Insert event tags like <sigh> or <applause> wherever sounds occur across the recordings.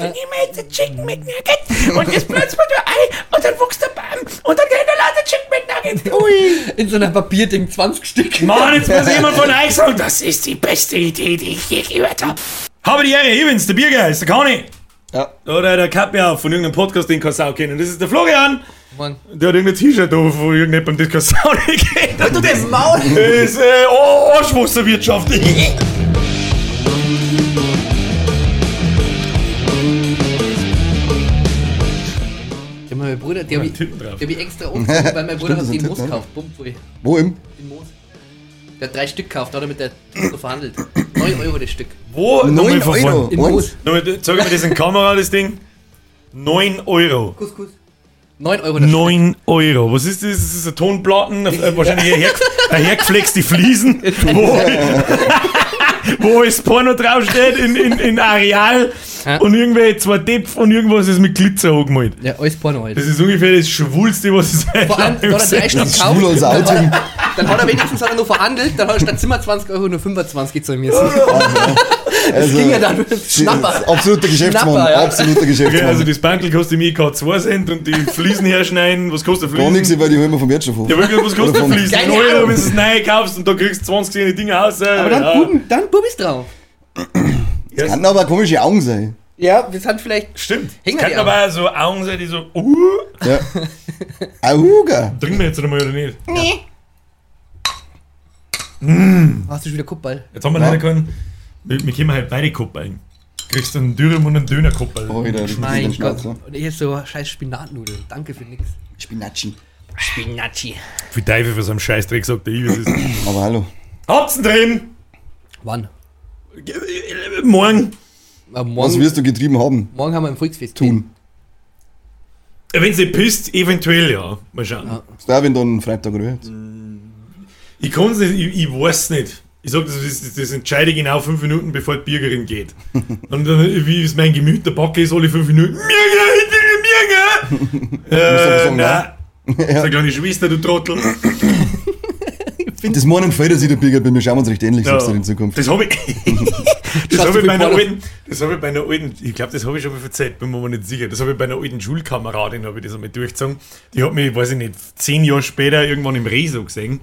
dann nehmen wir jetzt ein Chicken McNugget <laughs> und das pflanzt man da ein und dann wächst der Baum und dann gehen da lauter Chicken McNuggets. Ui. <laughs> In so einer Papierding 20 Stück. Mann, jetzt muss jemand von <laughs> euch sagen, das ist die beste Idee, die ich je gehört habe. Habe die Ehre, ich bin's, der Biergeist, der Conny. Ja. Oder der Kappe auf von irgendeinem Podcast, den kannst du auch kennen. Das ist der Florian. Mann. Der hat irgendein T-Shirt da, wo irgendjemandem das keine Sau nicht geht. Du das Maul! Das ist äh, oh, Arschwasserwirtschaft. Bruder, der hab ich, hab ich extra umgezogen, weil mein Bruder Stimmt, hat den Moos gekauft. Wo im? Den Moos. Der hat drei Stück gekauft, da hat er mit der so verhandelt. 9 Euro das Stück. Wo? Nochmal 9 von Euro. In? Moos. Sag mir das in Kamera, das Ding. 9 Euro. Kuss, Kuss. 9 Euro das Stück. 9 Euro. Was ist das? Das ist ein Tonplatten, äh, wahrscheinlich ein, her ein hergeflexte Fliesen, <laughs> wo, <laughs> <laughs> wo das Porno draufsteht in, in, in Areal Ja. und irgendwelche zwei Depf und irgendwas ist mit Glitzer angemalt. Ja, alles Porno halt. Das ist ungefähr das Schwulste, was es seit Vor allem, da hat er drei Stück Das ist schwul gekauft. Outing. Dann hat er wenigstens hat er nur verhandelt, dann hat er statt Zimmer 20 Euro nur 25 gezahlen müssen. <laughs> Also, ging ja dann mit dem Schnapper. Absoluter Geschäftsmann, Schnapper, ja. absoluter Okay, Geschäftsmann. also das Bankel kostet mir gerade 2 Cent und die Fliesen herschneiden, was kostet Gar Fliesen? nichts, weil die holen wir vom Wirtschaft Ja, wirklich, was kostet Fliesen? Keine Ein Euro, wenn du es neu kaufst und da kriegst du 20 kleine Dinge aus. Äh, Aber dann, ja. Buben, dann Bubis drauf. Kann aber komische Augen sein. Ja, wir sind vielleicht. Stimmt. Die kann aber auch so Augen sein, die so, uh, Ja. Auga. trinken wir jetzt einmal oder nicht? Hast du schon wieder Kuppball? Jetzt haben wir Ja. leider keinen, wir, wir können halt beide Koppeln. Kriegst du einen Dürüm und einen Dönerkoppel. Oh, wieder, Mein ein Gott. Und hier so scheiß Spinatnudeln. Danke für nix. Spinacci. Spinacci. Für Teufel für so einen Scheißdreck sagt der Ives. Aber hallo. Habt's ihn drin! Wann? Morgen. Äh, Was morgen, wirst du getrieben haben? morgen haben wir ein Volksfest. Tun. Wenn sie pisst, eventuell ja. Mal schauen. Ja. Ist da, wenn dann Freitag rührt? Ich kann's nicht, ich, ich weiß nicht. Ich sag, das, ist, das entscheide ich genau fünf Minuten, bevor die Bürgerin geht. Und dann, wie ist mein Gemüt, der Backe ist alle fünf Minuten. Mirge, Mirge! <laughs> Äh, sagen, nein. Sag kleine Schwester, du Trottel. <laughs> Das morgen fällt sich der Bigger bei mir. Schauen wir uns recht ähnlich, Ja. in Zukunft. Das habe ich. <laughs> das du ich bei einer alten. Das habe ich bei einer alten. Ich glaube, das habe ich schon mal erzählt, bin mir nicht sicher. Das habe ich bei einer alten Schulkameradin, habe ich das einmal durchgezogen. Die hat mich, weiß ich nicht, zehn Jahre später irgendwann im Rezo gesehen.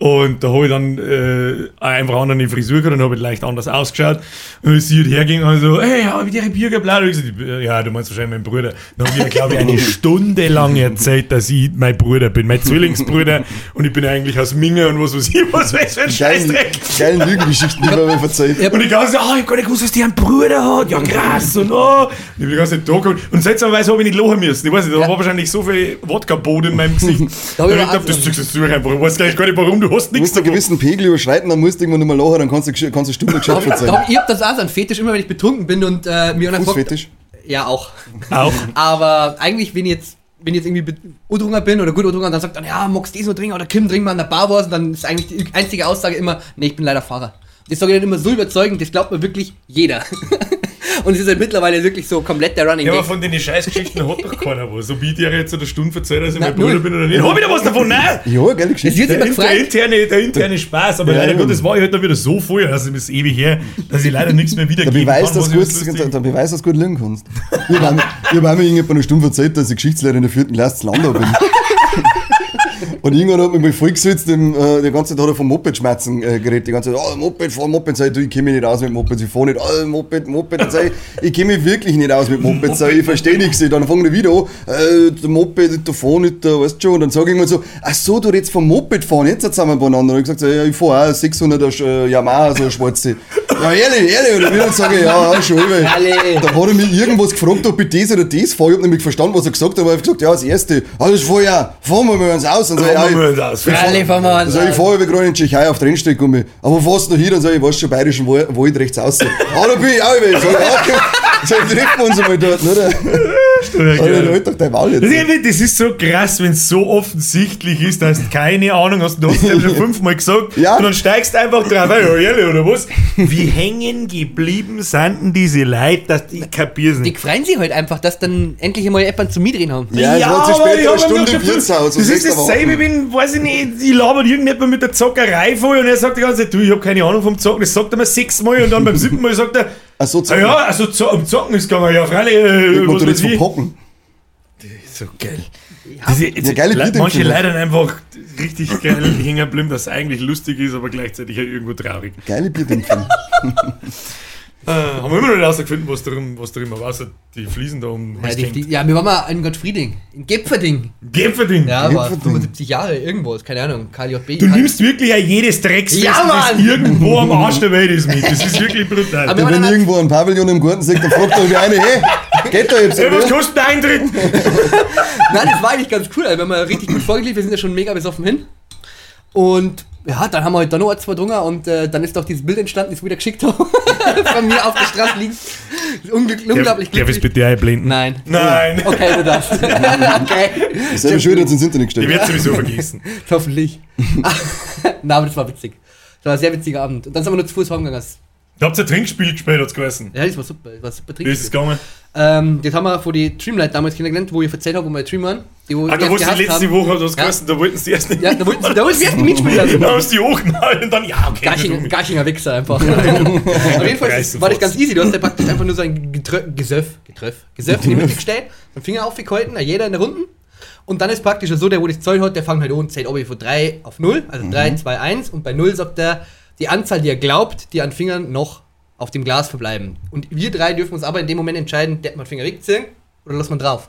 Und da habe ich dann äh, einfach auch eine Frisur gehabt und habe leicht anders ausgeschaut. Und sie hat herging und so, hey, habe ich dir ein Bürger blau? Und ich gesagt, ja, du meinst wahrscheinlich meinen Bruder. Dann habe ich, glaube ich, eine Stunde lang erzählt, dass ich mein Bruder bin, mein Zwillingsbruder. Und ich bin eigentlich aus Minge und was weiß ich, was weiß für ein Scheißdreck. geilen Lügengeschichten, die man mir verzeiht. Und die ganze Zeit, ah, ich hab gar nicht gewusst, dass die einen Bruder hat. Ja, krass. Und oh. Und ich bin die ganze Zeit da gekommen. Und seltsamerweise habe ich nicht lachen müssen. Ich weiß nicht, da war wahrscheinlich so viel Wodka-Boden in meinem Gesicht. Da hab ich ich auch das ziehst du einfach. Ich weiß gar nicht, warum. Du hast Du nichts musst einen gewissen Pegel überschreiten, dann musst du irgendwann nicht mehr lachen, dann kannst du, kannst du Da verzeihen. hab, ich hab das auch so ein Fetisch, immer wenn ich betrunken bin und äh, mir fragt. Fußfetisch. Ja, auch. Auch. Aber eigentlich, wenn ich jetzt, wenn ich jetzt irgendwie udrunger bin oder gut udrunger, dann sagt dann, ja, magst du das noch trinken oder Kim, trink mal an der Bar was. Und dann ist eigentlich die einzige Aussage immer, nee, ich bin leider Fahrer. Das sage ich dann immer so überzeugend, das glaubt mir wirklich jeder. <laughs> und es ist halt mittlerweile wirklich so komplett der Running Ja, aber von den Scheißgeschichten hat doch keiner was. So wie ich dir jetzt eine Stunde erzählt, dass ich mein Bruder bin oder nicht. Hab ich da was davon? Nein! Ja, geile Es Geschichte. Der, der, interne, der interne Spaß, aber Ja, leider ja. Gottes war ich halt dann wieder so voll, also das ist ewig her, dass ich leider nichts mehr Der wiedergeben Beweis, kann, dass was du ich gut, Beweis, dass du gut lernen kannst. Ich habe einmal irgendjemand eine Stunde erzählt, dass ich Geschichtslehrer in der vierten Klasse zu Landau bin. Und irgendwann hat mich mal vollgesetzt, im, äh, die ganze Zeit hat er vom Moped-Schmerzen äh, geredet. Die ganze Zeit, oh, Moped, fahr Moped, sag ich, du, ich kenne mich nicht aus mit Moped, ich fahr nicht, oh, Moped, Moped, Dann sag ich, ich kenne mich wirklich nicht aus mit Moped, sag ich, ich verstehe nichts. Dann fangen die wieder an, äh, der Moped, der fahr nicht, der, weißt du schon, und dann sage ich immer so, ach so, du redest vom Moped fahren, jetzt sind wir beieinander. Und ich gesagt, so, ja, ich fahr auch 600er äh, Yamaha, so eine schwarze. Ja, ehrlich, ehrlich, oder wieder sage ich, ja, ja, schon, weil, da hat er mich irgendwas gefragt, ob ich das oder das fahre. Ich hab nämlich verstanden, was er gesagt hat, aber ich hab gesagt, ja, das erste, ah, fahr ich auch, fahren wir mal uns aus. Und so, ja, wir ich, aus. ich fahren wir uns also ich aus. fahre in die Tschechei auf der Rennstrecke um mich. Aber du noch hin? Dann sag ich, ich weiß schon, bayerischen Wald, rechts außen. ah, da bin ich auch wieder. Sag ich, ja, okay. <laughs> So, treffen wir uns einmal dort, oder? Alter, halt doch dein Maul Das jetzt. ist, das ist so krass, wenn es so offensichtlich ist, dass du keine Ahnung hast. Du hast es ja schon <laughs> fünfmal gesagt. Ja. Und dann steigst du einfach drauf. Ja, ehrlich, oder was? Wie hängen geblieben sind denn diese Leute, dass die kapier's Die nicht? freuen sich halt einfach, dass dann endlich einmal jemand zum Mitreden haben. Ja, es war zu aber spät, ich eine Stunde im Wirtshaus. Das ist dasselbe, wenn, weiß ich nicht, ich labert irgendjemand mit der Zockerei voll und er sagt die ganze Zeit, du, ich hab keine Ahnung vom Zocken. Das sagt er mir sechsmal und dann beim siebten Mal sagt er, Ach so, Ah zocken. ja, also um Zocken ist gegangen, ja, freilich. Äh, du jetzt ich. verpocken. So geil. Diese, Ja, geile Le- manche. Leute einfach richtig geil hängen geblieben, dass es eigentlich lustig ist, aber gleichzeitig auch irgendwo traurig. Geile Bierdämpfer. <laughs> Äh, haben wir immer noch nicht rausgefunden, was darum, was darum war, außer die Fliesen da um Ja, die, die, ja, wir waren mal in Gottfrieding. In Gepferding. Gäpferding. Ja, Gepferding. 75 Jahre irgendwo, keine Ahnung, KJB. Du nimmst wirklich auch jedes Drecksfest, Ja, das irgendwo am Arsch der Welt ist mit. Das ist wirklich brutal. Aber Ja, wenn irgendwo ein Pavillon im Garten sagt, dann fragt euch eine, hey, geht da jetzt? Ey, was kostet der Eintritt? <laughs> Nein, das war eigentlich ganz cool. Also, wir haben mal richtig gut vorgelegt, wir sind ja schon mega besoffen hin. Und ja, dann haben wir halt da noch zwei drungen und äh, dann ist doch dieses Bild entstanden, das wieder geschickt haben. <laughs> Von mir auf der Straße liegt. Unglück, unglaublich Darf ich glücklich. bitte einblenden? Nein. Nein. Okay, du darfst. <laughs> okay. Selber schön jetzt ins Internet Ich gestellt. werde sowieso vergessen. <laughs> Hoffentlich. Na, aber das war witzig. Das war ein sehr witziger Abend. Und dann sind wir nur zu Fuß heimgegangen. Da habt ihr ein Trinkspiel gespielt, hat's geheißen. Ja, das war super. Das war super Wie ist es gegangen? Ähm, das haben wir von die Dreamlight damals kennengelernt, wo ich erzählt habe, wo wir Dream waren. Die, wo Ah, da wolltest du letzte haben. Woche, hast du Ja. geheißen, da wollten sie erst nicht. Ja, da wollten sie, da wollten sie erst mitspielen lassen. Da hast du die hochgehalten und dann, ja, okay. Garchinger, du- Garchinger Wichser einfach. <laughs> Auf jeden Fall war das ganz easy. Du hast ja praktisch einfach nur so ein Getrö Gesöff, Getröff, Gesöff in die Mitte gestellt, den Finger aufgehalten, jeder in der Runden. Und dann ist praktisch so, der, wo das Zeug hat, der fängt halt an und zählt ob ich von 3 auf 0, also 3, 2, 1. Und bei 0 sagt er die Anzahl, die er glaubt, die an Fingern noch auf dem Glas verbleiben. Und wir drei dürfen uns aber in dem Moment entscheiden, der man den Finger wegziehen oder lassen wir drauf.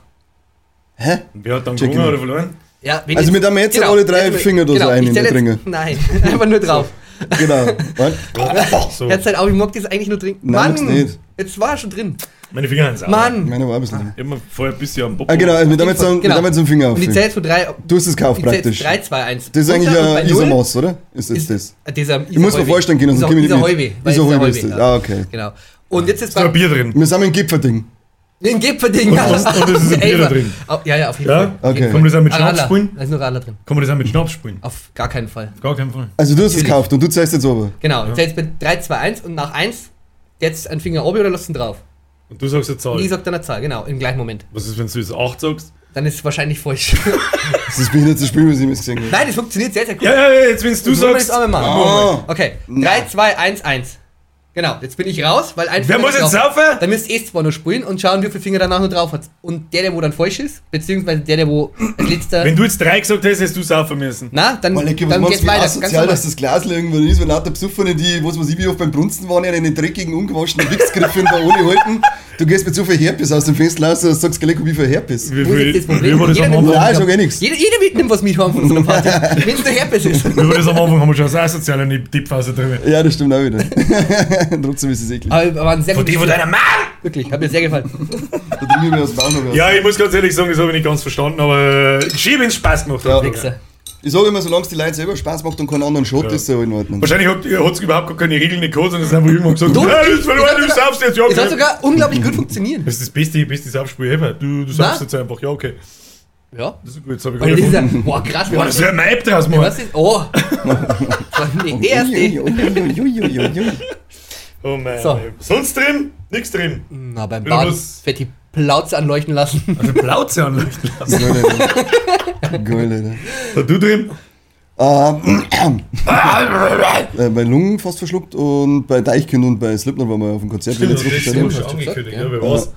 Hä? Wer hat dann gewonnen oder verloren? Ja, Also jetzt- mit einem jetzt alle drei jetzt- Finger da so ein ich in der. Nein, <laughs> einfach nur drauf. Genau. Was? So. Jetzt halt auch, ich mag das eigentlich nur trinken. Nein, Mann, nicht. jetzt war er schon drin. Meine Finger haben sauer. Mann. Meine war ein bisschen drin. Ich hab mir vorher ein bisschen am Bock. Ah, genau, mit damit so, Genau. damit so einen Finger auf. Und die Du zählt von drei. hast es gekauft praktisch. 3, 2, 1. Das ist eigentlich und ein Isomaß, oder? Ist das ist- das? Dieser, Ich muss mir vorstellen können, sonst komme ich nicht mit. Isa Häuwe ist das. Ah, okay. Genau. Und jetzt ist da ein Bier drin? Wir sind im Gipferding. Den Gipfelding. Und- und- und es ist ein Bier da drin. Ja, ja, auf jeden Ja? Fall. Okay. Kann man das auch mit Schnaps spielen? Da ist nur Radler drin. Kann man das auch mit Schnaps spielen? Auf gar keinen Fall. Auf gar keinen Fall. Also du hast es gekauft und du zeigst jetzt aber. Genau. Ja. Jetzt bei 3, 2, 1 und nach 1 jetzt ein Finger oben oder lass ihn drauf. Und du sagst eine Und Zahl. ich sag dann eine Zahl, genau, im gleichen Moment. Was ist, wenn du jetzt 8 sagst? Dann ist es wahrscheinlich falsch. <laughs> Das ist das behindertste Spiel, was ich jemals gesehen habe. Nein, das funktioniert sehr, sehr gut. Ja, ja, ja, jetzt wenn du wir sagst. jetzt auch mal machen. Ah. Okay, 3, 2, 1, 1. Genau, jetzt bin ich raus, weil ein Wer muss jetzt saufen? Dann müsst ihr eh zwar nur spielen und schauen, wie viele Finger danach noch drauf hat. Und der, der wo dann falsch ist, beziehungsweise der, der wo als letzter. Wenn du jetzt 3 gesagt hast, hättest du saufen müssen. na, dann, Weil ich dann geht's weiter. Normal. dass das Glas irgendwann ist, weil lauter Besoffene, die, was weiß ich, wie oft beim Brunsten waren, ja einen dreckigen, ungewaschenen Wichsgriff da ohne halten. Du gehst mit so viel Herpes aus dem Fenster raus und sagst gleich, wie viel Herpes. Wie, jetzt das wie Problem? das Jeder am? Nein, ich sag eh nichts. Jeder, jeder mitnimmt was mit haben von so einer Party. <laughs> Wenn es der Herpes ist. Wie war das am Anfang? Haben wir schon eine asoziale Tippphase drüber. Ja, das stimmt auch wieder. <laughs> <laughs> Trotzdem ist es eklig. Aber war ein sehr Von die gutes von deiner Mann! Wirklich, hat mir sehr gefallen. Da aus. Ja, ich muss ganz ehrlich sagen, das habe ich nicht ganz verstanden, aber äh, schieb ins Spaß gemacht. Ja. Wichser. Ich sage immer, solange es die Leute selber Spaß macht und keinen anderen Shot, Ja. ist es ja in Ordnung. Wahrscheinlich hat es überhaupt gar keine Regeln nicht gehabt, sondern es ist einfach irgendwann gesagt, Du, ja, das ist verloren, es du hat saufst jetzt, ja, Es hat okay. sogar unglaublich gut funktioniert. Das ist das beste, beste Saufspiel ever. Du, du saufst jetzt einfach, ja, okay. Ja. Das ist gut, das habe ich gerade ist ja, boah, krass. Boah, das wäre ein App draus, Mann. Was ist, oh. <laughs> nee, der erste. Oh mein So. Sonst drin? Nix drin. Na, beim Baden fett die Plauze anleuchten lassen. Also Plauze anleuchten lassen. Geil, Alter. Geil, du drin? Ähm, äh, bei Lungen fast verschluckt und bei Deichkind und bei Slipknot waren wir auf dem Konzert. Stimmt, das ist schon angekündigt, ja, wer war's?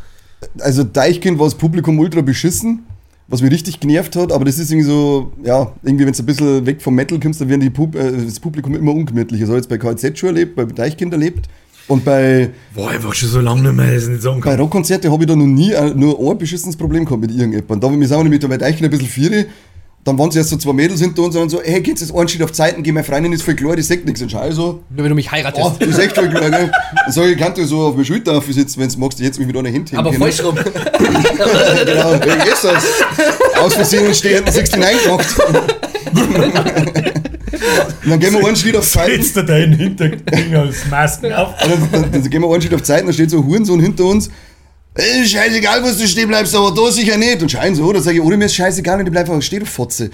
Also Deichkind war das Publikum ultra beschissen, was mich richtig genervt hat, aber das ist irgendwie so, ja, irgendwie wenn du ein bisschen weg vom Metal kommst, dann werden die Pub äh, das Publikum immer ungemütlicher. So habe ich jetzt bei KZ schon erlebt, bei Deichkind erlebt und bei, Boah, einfach schon so lange nicht mehr, dass ich nicht sagen bei kann. Rockkonzerten habe ich da noch nie äh, nur ein beschissenes Problem gehabt mit irgendjemandem. Da wir sind wir nämlich bei Deichkind ein bisschen vieri, dann waren sie erst so zwei Mädels hinter uns und so, hey, geht's jetzt einen Schritt auf Zeiten, geh, meine Freundin ist voll klar, die sagt nichts. Und schau ich so, Nur wenn du mich heiratest. Oh, das ist echt voll klar, gell? Dann sag ich, kannst du so auf meine Schulter aufsitzen, wenn du magst, jetzt mich mit einer Hand aber können. falsch rum. <laughs> Genau, wie ist das? Aus Versehen stehen 69 gemacht. <laughs> Und dann gehen wir einen Schritt auf Zeiten. Setzt er deinen Hinterkring als Masken auf. Und Dann, dann, dann gehen wir einen Schritt auf Zeiten, da steht so ein Hurensohn hinter uns. Ey, scheißegal, wo du stehen bleibst, aber da sicher nicht. Und scheinen so, da sage ich, oder mir ist scheißegal, wenn du bleibst einfach stehen, du Fotze.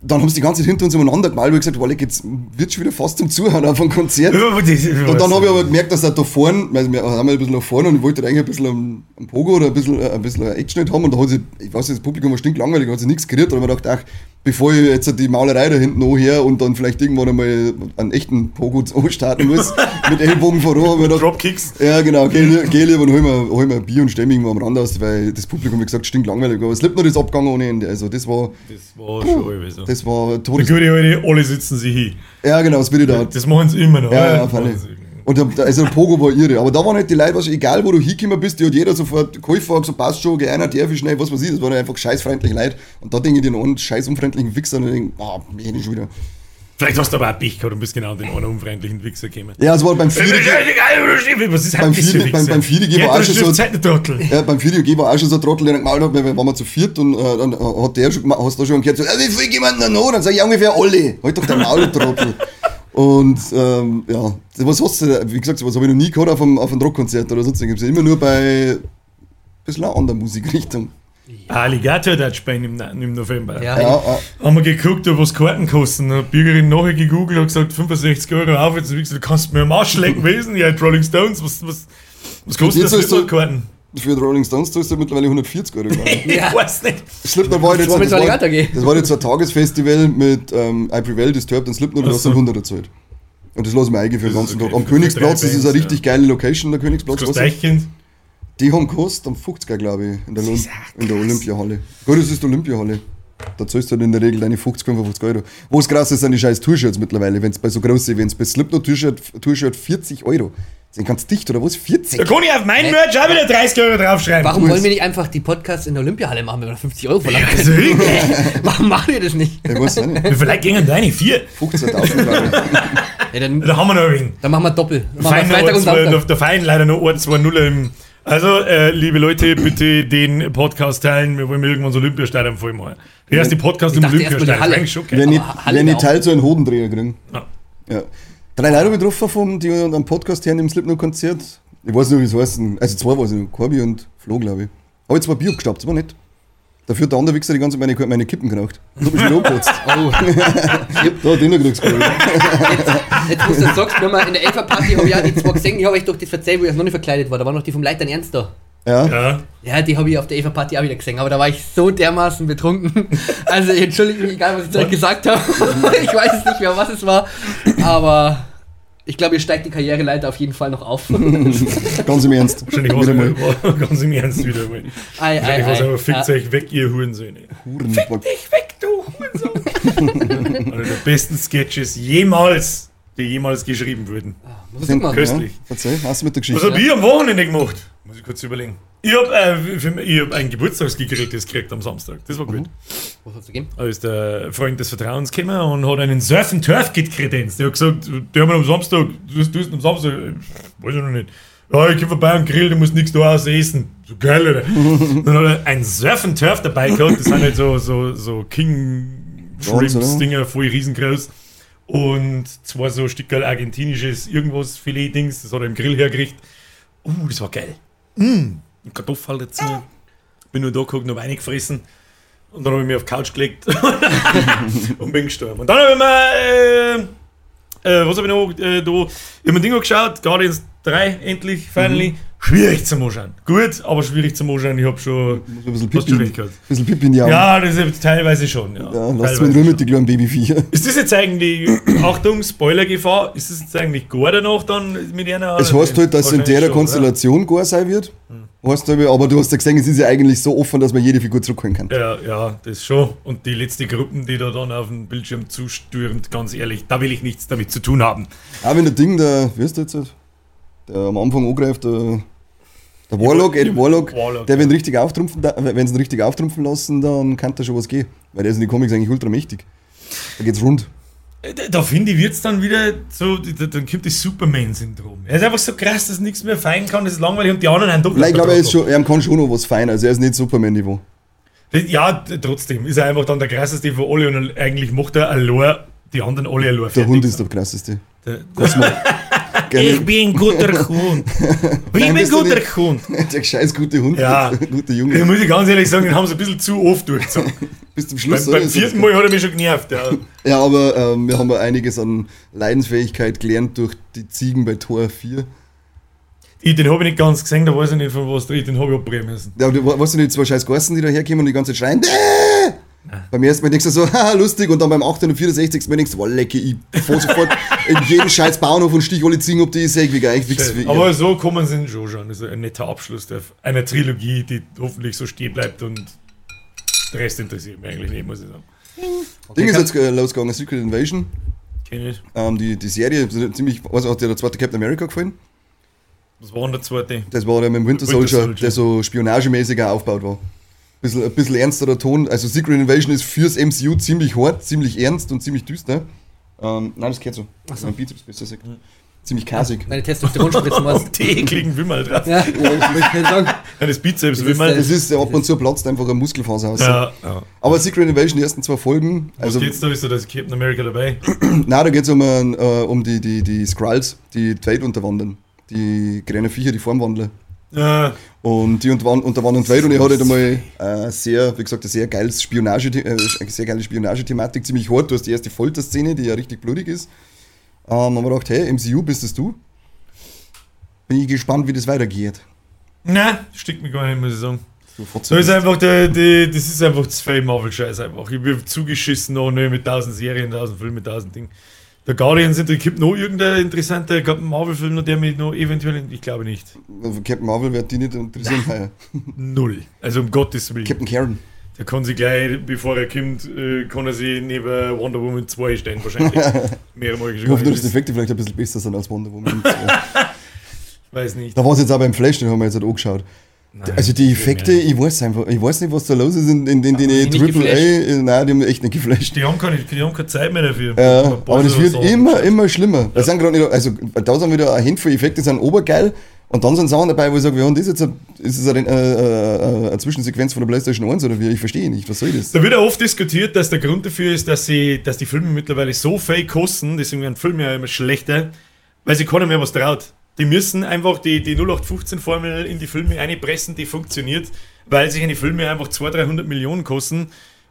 Dann haben sie die ganze Zeit hinter uns umeinander gemalt, und ich gesagt, Walek, jetzt wird schon wieder fast zum Zuhören auf einem Konzert. Und dann habe ich aber gemerkt, dass er da vorne, weil wir haben ein bisschen nach vorne und ich wollte eigentlich ein bisschen am, am Pogo oder ein bisschen, äh, ein bisschen Action haben und da hat sich, ich weiß nicht, das Publikum war stinklangweilig, hat sich nichts gerührt, aber ich mir gedacht, ach, bevor ich jetzt die Malerei da hinten anhöre und dann vielleicht irgendwann einmal einen echten Pogo starten muss, <laughs> mit Ellbogen voran, ich gedacht, Dropkicks. ja, genau. Geh, li- geh lieber und hol mir, hol mir ein Bier und stell mich irgendwo am Rand aus, weil das Publikum, wie gesagt, stinkt langweilig. Aber Slipknot ist abgegangen ohne Ende. Also, das war, Das war schon halb so. das war Todes. gute alte, alle sitzen sich hin. Ja, genau, das ich da. Das machen sie immer noch. Ja, ja, Das Und der, also der Pogo war irre. Aber da waren halt die Leute, was, egal wo du hingekommen bist, die hat jeder sofort geholfen, hat gesagt, passt schon, geh einer, der viel schnell, was weiß ich. Das waren einfach scheißfreundliche Leute. Und da denke ich den einen scheiß unfreundlichen Wichser und ich denke, ah, mich nicht schon wieder. Vielleicht hast du aber auch Pech gehabt und bist genau an den einen unfreundlichen Wichser gekommen. Ja, es war beim Äh, Vieri, Was ist Beim halt das für Vieri- beim- beim war auch schon so- halt ein Trottel. ja, beim G war auch schon so ein Trottel, der gemalt hat, weil wir waren zu viert und äh, dann hat der schon hast du schon gehört, so, äh, wie viel jemand da noch? Dann sag ich, ungefähr alle. Halt doch der Maul, Trottel. <laughs> Und ähm, ja, was hast du, wie gesagt, sowas habe ich noch nie gehabt auf einem, auf einem Rockkonzert oder sonst irgendwas. Immer nur bei ein bisschen einer anderen Musikrichtung. Alligator Dutch bei im, im November. Ja, Ja, ja. Haben wir geguckt, was Karten kosten. Eine Bürgerin nachher gegoogelt und gesagt, 65 Euro auf. Jetzt hab ich gesagt, du kannst mir am Arsch lecken <laughs> gewesen. Ja, Rolling Stones, was, was, was kostet das ist so- Karten? Für die Rolling Stones zahlst du mittlerweile 140 Euro. glaub ich. Weiß nicht. Slipknot war jetzt, war das, war, das war jetzt so ein Tagesfestival mit ähm, I Prevail, Disturbed und Slipknot und Ach hast dann 100 erzahlt. Und das lassen wir eigentlich für den Das ganzen okay, Tag. Am für- Königsplatz, das ist eine Bands, richtig geile Location, der Königsplatz. Was was kostet Eichkind? Die haben gekostet am 50er, glaube ich, in der, Olymp in der Olympiahalle. Gut, das ist die Olympiahalle. Da zahlst du halt in der Regel deine 50, 55 Euro. Wo es krass ist, sind die scheiß T-Shirts mittlerweile, wenn es bei so großen Events, bei Slipknot T-Shirt T-Shirt 40 Euro. Sind ganz dicht, oder was? 40? Da kann ich auf mein Hä? Merch auch wieder 30 Euro draufschreiben. Warum wollen wir nicht einfach die Podcasts in der Olympiahalle machen, wenn wir noch 50 Euro verlangen können? <laughs> Warum machen wir das nicht? Ich weiß auch nicht. Wie vielleicht gingen deine vier. 15.000, glaube ich. <laughs> Ja, dann, Da haben wir noch ein wenig. dann machen wir doppelt. Dann machen wir Freitag und der, Samstag. der Fein leider noch 2-0 im. Also, äh, liebe Leute, bitte den Podcast teilen. Wir wollen irgendwann so Olympiastadion voll machen. Die erste Podcast Ich im erst die Olympiastadion. Wenn ich, wenn ich. Teil zu einem Hodendreher kriegen. Ja. Ja. Drei Leute habe ich getroffen, vom, die am Podcast hören im Slipknot-Konzert. Ich weiß nicht, wie es heißt. Also zwei weiß ich noch. Corby und Flo, glaube ich. Ich zwei Bier abgestaubt, das war nett. Dafür hat der andere Wichser die ganze Zeit meine, meine Kippen geraucht. Und hab ich schon angeputzt. <laughs> Oh. <laughs> Da hat den gekriegt, glaube Jetzt, wo du sagst, wir haben in der Elferparty habe ich auch die zwei gesehen, die habe ich doch das erzählt, wo ich noch nicht verkleidet war. Da war noch die vom Leitern Ernst da. ich. Ja. Ja. Ja, die habe ich auf der Eva-Party auch wieder gesehen, aber da war ich so dermaßen betrunken. Also, ich entschuldige mich, egal was ich direkt gesagt habe. <laughs> Ich weiß es nicht mehr, was es war. Aber ich glaube, ihr steigt die Karriereleiter auf jeden Fall noch auf. <laughs> Ganz im Ernst. Wahrscheinlich Wieder mal. war es <laughs> ganz im Ernst wieder mal. Ei, ei, Wahrscheinlich war es ei. aber, fickt Ja. euch weg, ihr Hurensöhne. Huren. Dich weg, du Hurensohn. <laughs> Einer der besten Sketches jemals, die jemals geschrieben wurden. Muss ich mal. Köstlich. Ja, erzähl, hast du mit der Was Geschichte? hab ich am Wochenende gemacht? Muss ich kurz überlegen. Ich hab, äh, ich hab ein Geburtstagsgig gekriegt am Samstag. Das war gut. Was hat's gegeben? Da ist der Freund des Vertrauens gekommen und hat einen Surf and Turf Kit kredenzt. Der hat gesagt, der haben wir am Samstag, du hast, du hast am Samstag, äh, weiß ich noch nicht. Ja, ich komm vorbei am Grill, du musst nichts da aus essen. So geil, oder? <laughs> Dann hat er ein Surf and Turf dabei gehabt. Das sind halt so, so, so King Shrimps? Dinger, voll riesengroß. Und zwar so ein Stückel argentinisches irgendwas Filet-Dings, das hat er im Grill hergerichtet. Uh, das war geil. Mm, und Kartoffeln dazu. Bin nur da geguckt, noch Wein gefressen. Und dann habe ich mich auf die Couch gelegt <laughs> und bin gestorben. Und dann habe ich mir, äh, äh, was habe ich noch, äh, da, ich habe mir Ding angeschaut, Guardians 3, endlich, finally. Schwierig zum Anschauen. Gut, aber schwierig zum Anschauen. Ich habe schon, Ein bisschen du Pipi, recht gehabt. bisschen Pipi in die Augen. Ja, das ist teilweise schon. Ja, Ja, lass mich schon. mit die kleinen Babyviecher. Ist das jetzt eigentlich, <clears throat> Achtung, Spoilergefahr, ist das jetzt eigentlich gar danach dann mit einer. Es heißt halt, dass es in der schon, Konstellation gar sein wird. Heißt aber, aber du hast ja gesehen, es ist ja eigentlich so offen, dass man jede Figur zurückholen kann. Ja, ja, das schon. Und die letzte Gruppen, die da dann auf dem Bildschirm zustürmt, ganz ehrlich, da will ich nichts damit zu tun haben. Auch wenn der Ding, der, wie ist der jetzt? Der am Anfang angreift, der, der Warlock, Eddie Warlock, Warlock, der, wenn richtig auftrumpfen, wenn sie ihn richtig auftrumpfen lassen, dann kann da schon was gehen. Weil der ist in den Comics eigentlich ultra mächtig. Da geht's rund. Äh, Da, finde ich, wird es dann wieder so, da, dann kommt das Superman-Syndrom. Er ist einfach so krass, dass nichts mehr fein kann, das ist langweilig und die anderen haben doch Nein, ich glaube, er, ist schon, er kann schon noch was fein. Also er ist nicht Superman-Niveau. Ja, trotzdem ist er einfach dann der krasseste von alle und eigentlich macht er allein die anderen alle allein Der. Hund ist der krasseste. Der- Was <laughs> gerne, Ich bin ein guter <laughs> Hund. Ich Nein, bin ein guter nicht. Hund. <laughs> der scheiß gute Hund, Ja. <laughs> gute Junge. muss ich ganz ehrlich sagen, den haben sie ein bisschen zu oft durchgezogen. Bis zum Schluss. oder? beim vierten Mal hat er mich schon genervt. Ja. Ja, aber ähm, wir haben ja einiges an Leidensfähigkeit gelernt durch die Ziegen bei Tor 4. Ich, den habe ich nicht ganz gesehen, da weiß ich nicht, von was dreht, den habe ich abbrechen müssen. Ja, du, weißt du nicht, zwei scheiß Geißen, die da herkommen und die ganze Zeit schreien! Beim ersten Mal denkst du so, <laughs> haha, lustig, und dann beim 864. Mal denkst du, wow, lecker, ich fahr sofort <laughs> in jeden scheiß Bauernhof und stich alle ziehen, ob die säge, wie geil, ich wichs wie Aber so kommen sie schon schon. Also ein netter Abschluss der, einer Trilogie, die hoffentlich so stehen bleibt und der Rest interessiert mich eigentlich nicht, muss ich sagen. Ding ist jetzt äh, losgegangen, Secret Invasion. Kenn ich. Ähm, die, die Serie, ist ziemlich, was hat dir der zweite Captain America gefallen? Was war der zweite? Das war der mit dem Winter Winter Soldier, Soldier. der so spionagemäßig auch aufgebaut war. Bisschen, ein bisschen ernsterer Ton. Also Secret Invasion ist fürs MCU ziemlich hart, ziemlich ernst und ziemlich düster. Ähm, nein, das gehört so. Ach Mein Bizeps besser gesagt. Ziemlich kasig. Meine Testosteronspritzen was. <laughs> Auf die ekligen Wimmel drauf. Ja, ich möchte nicht sagen. Ja, das Bizeps Das ist Wimmel. Das ist, ab und zu platzt einfach eine Muskelfaser aus. Ja, ja. Aber Secret Invasion, die ersten zwei Folgen, Also also geht's da? Ist da das Captain America dabei? <clears throat> Nein, da geht es um, äh, um die, die, die Skrulls, die die Welt unterwandern. Die kleinen Viecher, die Formwandler. Ja, Und die unterwan- unterwandern die Welt und ich hatte halt einmal äh, sehr, wie gesagt, eine sehr geiles Spionage, äh, sehr geile Spionagethematik, ziemlich hart. Du hast die erste Folterszene, die ja richtig blutig ist. Ähm, haben wir gedacht, hey, MCU, bist das du? Bin ich gespannt, wie das weitergeht. nein, stickt mir gar nicht, muss ich sagen. So ist einfach der, der, das ist einfach das Fame Marvel-Scheiß einfach. Ich bin zugeschissen noch ne, mit tausend Serien, tausend Filmen, tausend Dingen. Der Guardians, es gibt noch irgendein interessanter Marvel-Film, noch, der mich noch eventuell, ich glaube nicht. Also Captain Marvel wird die nicht interessieren. <laughs> Null. Also um Gottes Willen. Captain Karen. Der kann sich gleich, bevor er kommt, äh, kann er sich neben Wonder Woman 2 stellen, wahrscheinlich. <laughs> Mehrere Ich hoffe, dass die Effekte vielleicht ein bisschen besser sind als Wonder Woman. <laughs> Weiß nicht. da war es jetzt auch beim Flash, den haben wir jetzt halt angeschaut. Nein, Also die Effekte, ich weiß einfach, ich weiß nicht, was da los ist in, in, in den Triple A. geflasht? Nein, die haben mich echt nicht geflasht. Die haben, keine, die haben keine Zeit mehr dafür. Ja, Ein aber das wird immer, immer schlimmer. Das sind nicht, also da sind wieder eine Handvoll Effekte, die sind obergeil. Und dann sind Sachen dabei, wo ich sage, wir haben das jetzt, ein- ist das eine, äh, äh, eine Zwischensequenz von der PlayStation 1 oder wie? Ich verstehe nicht, was soll das? Da wird ja oft diskutiert, dass der Grund dafür ist, dass, sie, dass die Filme mittlerweile so fake kosten, deswegen werden Filme ja immer schlechter, weil sie keiner mehr was traut. Die müssen einfach die, die 0815-Formel in die Filme einpressen, die funktioniert, weil sich eine Filme einfach 200, 300 Millionen kosten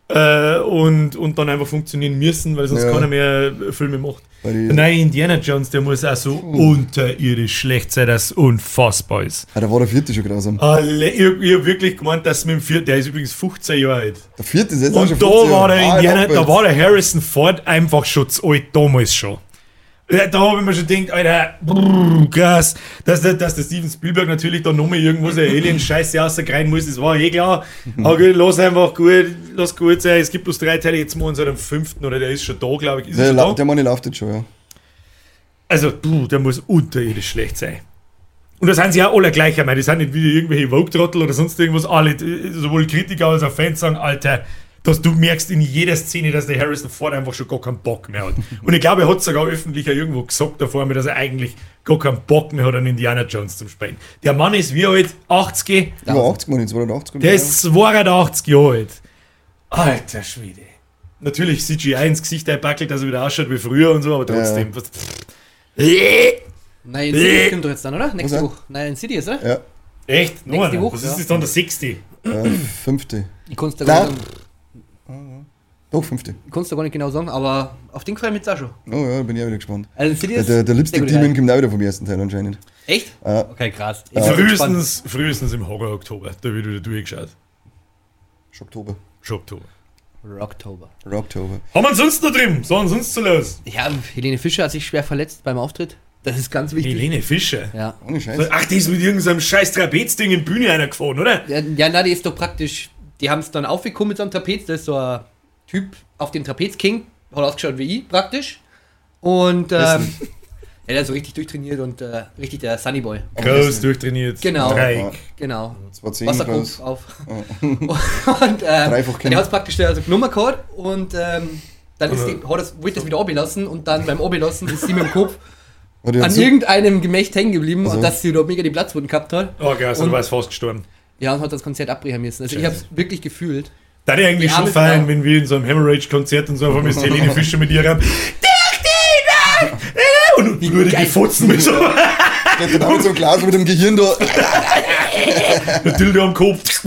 äh, und, und dann einfach funktionieren müssen, weil sonst Ja. keiner mehr Filme macht. Neue Indiana Jones, der muss auch so unterirdisch schlecht sein, dass es unfassbar ist. Ah, da war der vierte schon grausam. Alle, ich, ich hab wirklich gemeint, dass mit dem vierten, der ist übrigens 15 Jahre alt. Der vierte ist jetzt auch Und schon da 15 war der Jahre. Ah, Indiana, abwärts. da war der Harrison Ford einfach schon zu alt, damals schon. Da habe ich mir schon gedacht, Alter, brrr, krass, dass der, dass der Steven Spielberg natürlich da nochmal irgendwo so Alien-Scheiße rausgreifen muss, das war eh klar. Aber gut, lass einfach gut, lass gut sein. Es gibt bloß drei Teile, jetzt machen sie den fünften, oder der ist schon da, glaube ich. Ist er Der, da? der Mann läuft jetzt schon, ja. Also, puh, der muss unterirdisch schlecht sein. Und da sind sie auch alle gleich, ich meine, die sind nicht wie irgendwelche Vogue-Trottel oder sonst irgendwas. Alle, sowohl Kritiker als auch Fans sagen, Alter, dass du merkst in jeder Szene, dass der Harrison Ford einfach schon gar keinen Bock mehr hat. Und ich glaube, er hat sogar öffentlich ja irgendwo gesagt davor, dass er eigentlich gar keinen Bock mehr hat, an Indiana Jones zu spielen. Der Mann ist wie alt? 80? Über 80 Mann, 280 Der ist 82 Jahre alt. Alter Schwede. Natürlich CGI ins Gesicht einpackelt, dass er wieder ausschaut wie früher und so, aber trotzdem. was- Nein, Insidious kommt doch jetzt dann, oder? Nächste Woche. Nein, Insidious, oder? Ja, Echt? Nächste Nein, Woche, was ja. ist das dann der 60? äh, fünfte. Ich kann es da, Nein. gar nicht- Doch, fünfte. ich kann's da gar nicht genau sagen, aber auf den ich mich jetzt auch schon. Oh ja, bin ich auch wieder gespannt. Also Der, Insidious. der, der sehr Lipstick gut, Demon ja. kommt auch wieder vom ersten Teil anscheinend. Echt? Ja. Okay, krass. Gespannt. Frühestens, frühestens im Horror Oktober. Da wird wieder durchgeschaut. Oktober. Schon Oktober. Rocktober. Rocktober. Haben wir sonst noch drin? So sonst so los? Ja, Helene Fischer hat sich schwer verletzt beim Auftritt. Das ist ganz wichtig. Helene Fischer. Ja. Ohne Scheiß. Ach, die ist mit irgendeinem scheiß Trapezding in die Bühne einer gefahren, oder? Ja, ja, na, die ist doch praktisch. Die haben es dann aufgekommen mit so einem Trapez. Das ist so ein Typ auf dem Trapez King. Hat ausgeschaut wie ich, praktisch. Und, ähm, <laughs> ja, der ist so richtig durchtrainiert und äh, richtig der Sunny Boy. Groß, durchtrainiert. Genau. Dreieck. Genau. Groß. auf. <laughs> und ähm, Dreifach der hat es praktisch also genommen gehabt und ähm, dann ist die, hat das, wollte das wieder abgelassen und dann beim Ablassen ist sie mit dem Kopf an so, irgendeinem Gemächt hängen geblieben Also. und dass sie da mega die Platzwunden gehabt hat. Oh, geil, also Und- du warst fast gestorben. Ja, und hat das Konzert abbrechen müssen. Also ich Scheiße. habe es wirklich gefühlt. Da hätte ich eigentlich schon Frau. wenn wir in so einem Hemorrhage-Konzert und so einfach mit Helene Fischer mit ihr ran. Und nur die. Fotzen mit so geht dann auch mit so einem Glas mit dem Gehirn da. einem Dildo am Kopf.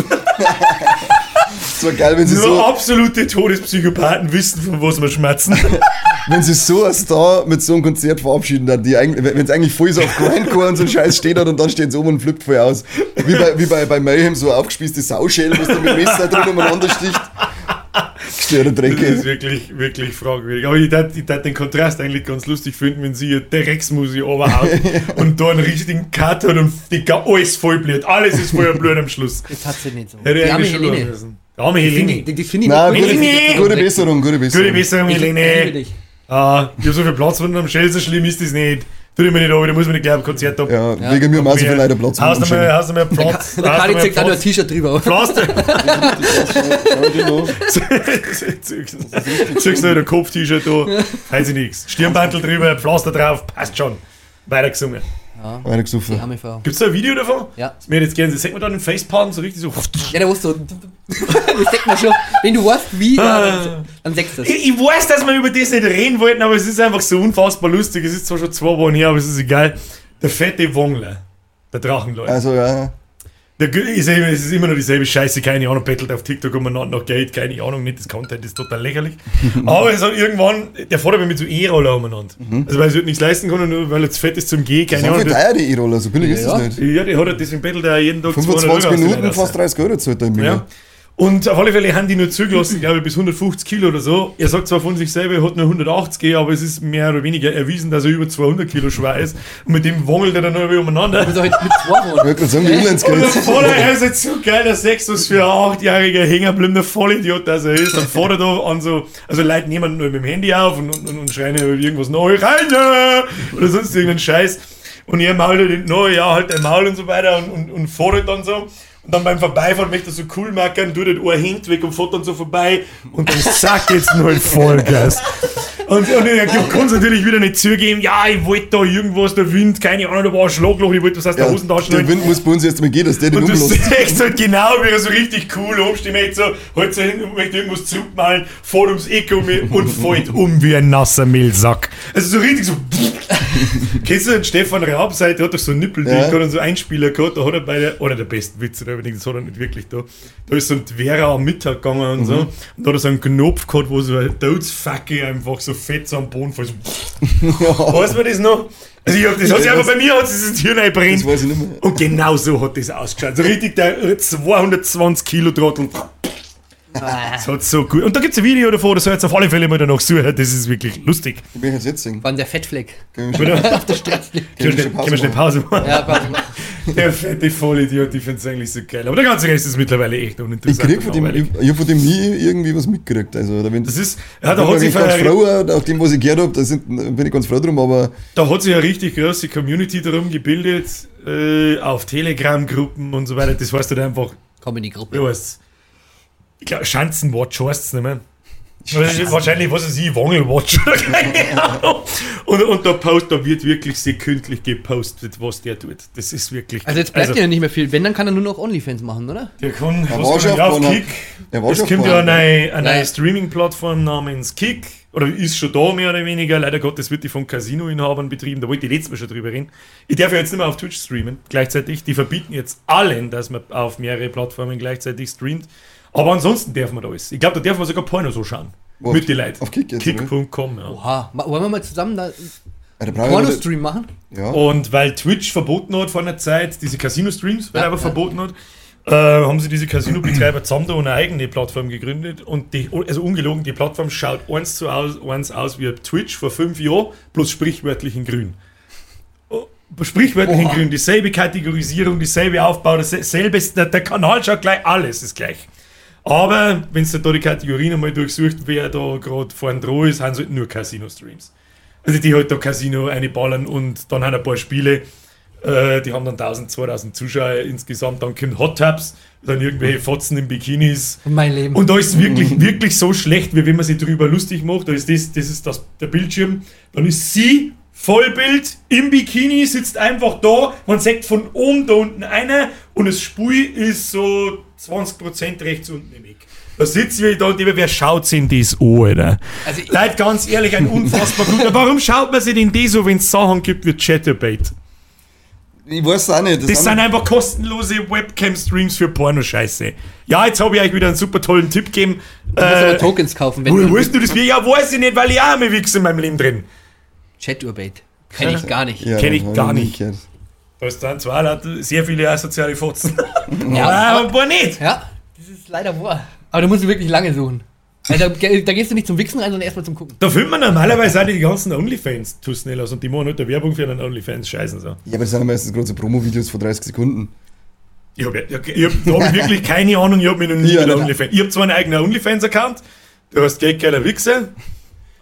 Das war geil, wenn sie Nur so, absolute Todespsychopathen wissen, von was wir schmerzen. <laughs> wenn sie so ein Star mit so einem Konzert verabschieden, dann die eigentlich, wenn es eigentlich voll so auf Grindcore und so ein Scheiß steht hat und dann steht es oben und flippt voll aus. Wie bei, wie bei, bei Mayhem, so aufgespießte Sauschälen, was da mit dem Messer drin umeinander sticht. Gestörter Das ist wirklich, wirklich fragwürdig. Aber ich würde den Kontrast eigentlich ganz lustig finden, wenn sie der Rex-Musi oberhaut <laughs> und da einen richtigen Cut hat und die alles voll Blut. Alles ist voll Blut am Schluss. Das hat sie nicht so. Hätte Die eigentlich schon müssen. Die arme Die ich- die- die finde ich Nein, nicht- gute, Helene! gute Besserung, gute Besserung. Gute Besserung, Ich liebe Helene. dich. Ah, ich habe so viel Platz von am Shell, so schlimm ist das nicht. Tu dir mir nicht an, da muss man nicht gleich am Konzert ab. Ja, wegen mir haben wir auch so viel leider Platz. Hast du mal, hast du mal Platz? Der Kali zeigt auch nur ein T-Shirt drüber. <laughs> Pflaster. Ziehst <laughs> du ein Kopf-T-Shirt da, weiß ich nichts. Stirnbantel drüber, Pflaster drauf, passt schon. Weiter gesungen. Gesoffen. arme Frau. Gibt's da ein Video davon? Ja. Das mir jetzt gerne, sieht man da den Facepalm so richtig so. Ja, der wusste so. <laughs> Das denkt man schon. Wenn du weißt, wie, Ah. dann, dann sagst du das. Ich, ich weiß, dass wir über das nicht reden wollten, aber es ist einfach so unfassbar lustig. Es ist zwar schon zwei Wochen her, aber es ist egal. Der fette Wongler, der Drachenleut. Also, ja. Ist es ist immer noch dieselbe Scheiße, keine Ahnung, bettelt auf TikTok umeinander nach Geld, keine Ahnung, nicht das Content ist total lächerlich. <laughs> Aber es hat irgendwann, der fährt aber mit so E-Roller umeinander. Also weil er sich nichts leisten kann, nur weil er zu fett ist zum Das keine sind Ahnung. Das, teuer, die E-Roller. So billig ist Ja. das nicht. ja, der hat er, deswegen bettelt er jeden Tag 25 Euro aus den Minuten, Leuten fast raus. 30 Euro zahlt er im Ja. Jahr. Und auf alle Fälle haben die nur zugelassen, <laughs> glaube ich, bis 150 Kilo oder so. Er sagt zwar von sich selber, er hat nur 180, aber es ist mehr oder weniger erwiesen, dass er über 200 Kilo schwer ist. Und mit dem wongelt er dann wieder umeinander. Halt mit zwei sagen, die Und Inlineskates. Voller, er ist jetzt so geil, der Sextus für ein achtjähriger hängerblinder Vollidiot, dass er ist. Dann fährt er da an so, also Leute nehmen nur mit dem Handy auf und, und, und schreien irgendwas neu rein oder sonst irgendeinen Scheiß. Und er mault halt neu, ja, halt der Maul und so weiter und, und, und fährt dann so. Und dann beim Vorbeifahren möchte er so cool machen, tut das ein Hint weg und fährt dann so vorbei und dann sagt jetzt nur Vollgas. Und, und er kann es natürlich wieder nicht zugeben, ja, ich wollte da irgendwas, der Wind, keine Ahnung, da war ein Schlagloch, ich wollte was aus der Ja, Hosentasche der holen. Wind muss bei uns jetzt mal gehen, dass der den Und du umlässt. <laughs> siehst halt genau, wie er so richtig cool umsteht, möchte so, halt so hin und möchte irgendwas zurückmalen, fährt ums Eck um und fällt um wie ein nasser Mehlsack. Also so richtig so. <laughs> Kennst du den Stefan Raab, seit der hat doch so einen Nippel, Ja. hat so einen Einspieler gehabt, da hat er bei der, einer der besten Witze, da das hat er nicht wirklich da. Da ist so ein Vera am Mittag gegangen und so, und da hat er so einen Knopf gehabt, wo so ein Todesfacke einfach so fett so am Boden fällt. So. Weißt du das noch? Also ich hab, das hat sich aber bei mir hat sich das Hirn einbrennt. Das weiß ich nicht mehr. Und genau so hat das ausgeschaut. So richtig der 220 Kilo Trottel. Das hat so gut. Und da gibt es ein Video davor, das soll jetzt auf alle Fälle mal danach suchen. Das ist wirklich lustig. Ich bin jetzt jetzt singen. War der Fettfleck. Können wir schon- <laughs> Auf der Straße. Können können wir wir schnell, Pause machen? Ja, warte mal. Der fette Vollidiot, ich finde es eigentlich so geil. Aber der ganze Rest ist mittlerweile echt Ich uninteressant. krieg von dem, ich, ich hab von dem nie irgendwie was mitgekriegt. Also, oder wenn, Das ist, ja, da da hat bin sich ich ganz froh, nach dem, was ich gehört habe, da sind, bin ich ganz froh drum, aber Da hat sich eine richtig große Community darum gebildet, äh, auf Telegram-Gruppen und so weiter. Das heißt halt einfach, Comedy-Gruppe. wie heißt's? Ich glaube, Schanzenwatch heißt es nicht mehr. Wahrscheinlich, wahrscheinlich, was weiß ich, Wangelwatch oder keine Ahnung. Und, und da, post, da wird wirklich sekündlich gepostet, was der tut. Das ist wirklich. Also jetzt bleibt ja nicht mehr viel. Wenn, dann kann er nur noch Onlyfans machen, oder? Der kann, Er was war kann schon auf. Kick. Er war Es kommt ja eine eine neue Ja. Streaming-Plattform namens Kick. Oder ist schon da mehr oder weniger. Leider Gottes wird die von Casino-Inhabern betrieben. Da wollte ich letztes Mal schon drüber reden. Ich darf ja jetzt nicht mehr auf Twitch streamen. Gleichzeitig. Die verbieten jetzt allen, dass man auf mehrere Plattformen gleichzeitig streamt. Aber ansonsten darf man da alles. Ich glaube, da darf man sogar Porno so schauen. Wo, Mit auf- den Leuten. auf Kick? Kick.com, ja. Oha. Wollen wir mal zusammen da ja, Porno-Stream machen? Ja. Und weil Twitch verboten hat vor einer Zeit, diese Casino-Streams, weil Ja, er aber ja. verboten hat, äh, haben sie diese Casino-Betreiber zusammen da eine eigene Plattform gegründet. Und die, also ungelogen, die Plattform schaut eins zu aus, eins aus wie Twitch vor fünf Jahren, bloß sprichwörtlich in grün. Oh, Sprichwörtlich in grün, dieselbe Kategorisierung, dieselbe Aufbau, dasselbe, der, der Kanal schaut gleich, alles ist gleich. Aber wenn du da die Kategorien einmal durchsucht, wer da gerade vorne dran ist, haben sie halt nur Casino-Streams. Also die halt da Casino einballern und dann haben ein paar Spiele, äh, die haben dann 1000, 2000 Zuschauer insgesamt, dann kommt Hot Tubs, dann irgendwelche Fotzen in Bikinis. Mein Leben. Und da ist es wirklich, wirklich so schlecht, wie wenn man sich drüber lustig macht. Da ist das, das ist das, der Bildschirm. Dann ist sie, Vollbild, im Bikini, sitzt einfach da. Man sieht von oben da unten einer und das Spiel ist so 20% rechts unten im Eck. Da sitzt wir da und wer schaut sich in das an, Alter? Also Leute, ganz ehrlich, ein unfassbar guter. <laughs> Warum schaut man sich denn das so, wenn es Sachen gibt wie Chatterbait? Ich weiß auch nicht. Das sind einfach kostenlose Webcam-Streams für Pornoscheiße. Ja, jetzt habe ich euch wieder einen super tollen Tipp gegeben. Du musst aber Äh, Tokens kaufen, wenn Woher du weißt du das? Ja, weiß ich nicht, weil ich auch einmal wichse in meinem Leben drin. Chat-Urbait. Kenn ich gar nicht. ja, kenn ich gar nie nicht. Da ist dann zwar Leute, sehr viele asoziale Fotzen. <laughs> Ja, aber aber- ein paar nicht. Ja, das ist leider wahr. Aber du musst wirklich lange suchen. Also, da, da gehst du nicht zum Wichsen rein, sondern erstmal zum Gucken. Da filmt man normalerweise auch die ganzen OnlyFans zu schnell aus und die machen halt der Werbung für einen OnlyFans scheißen so. Ja, aber das sind meistens so Promo-Videos von 30 Sekunden. Ich habe ja, ich hab, da hab ich wirklich keine Ahnung, ich habe mich noch nie Ja, mit. OnlyFans. Ich habe zwar einen eigenen OnlyFans-Account, du hast Geld geiler Wichse,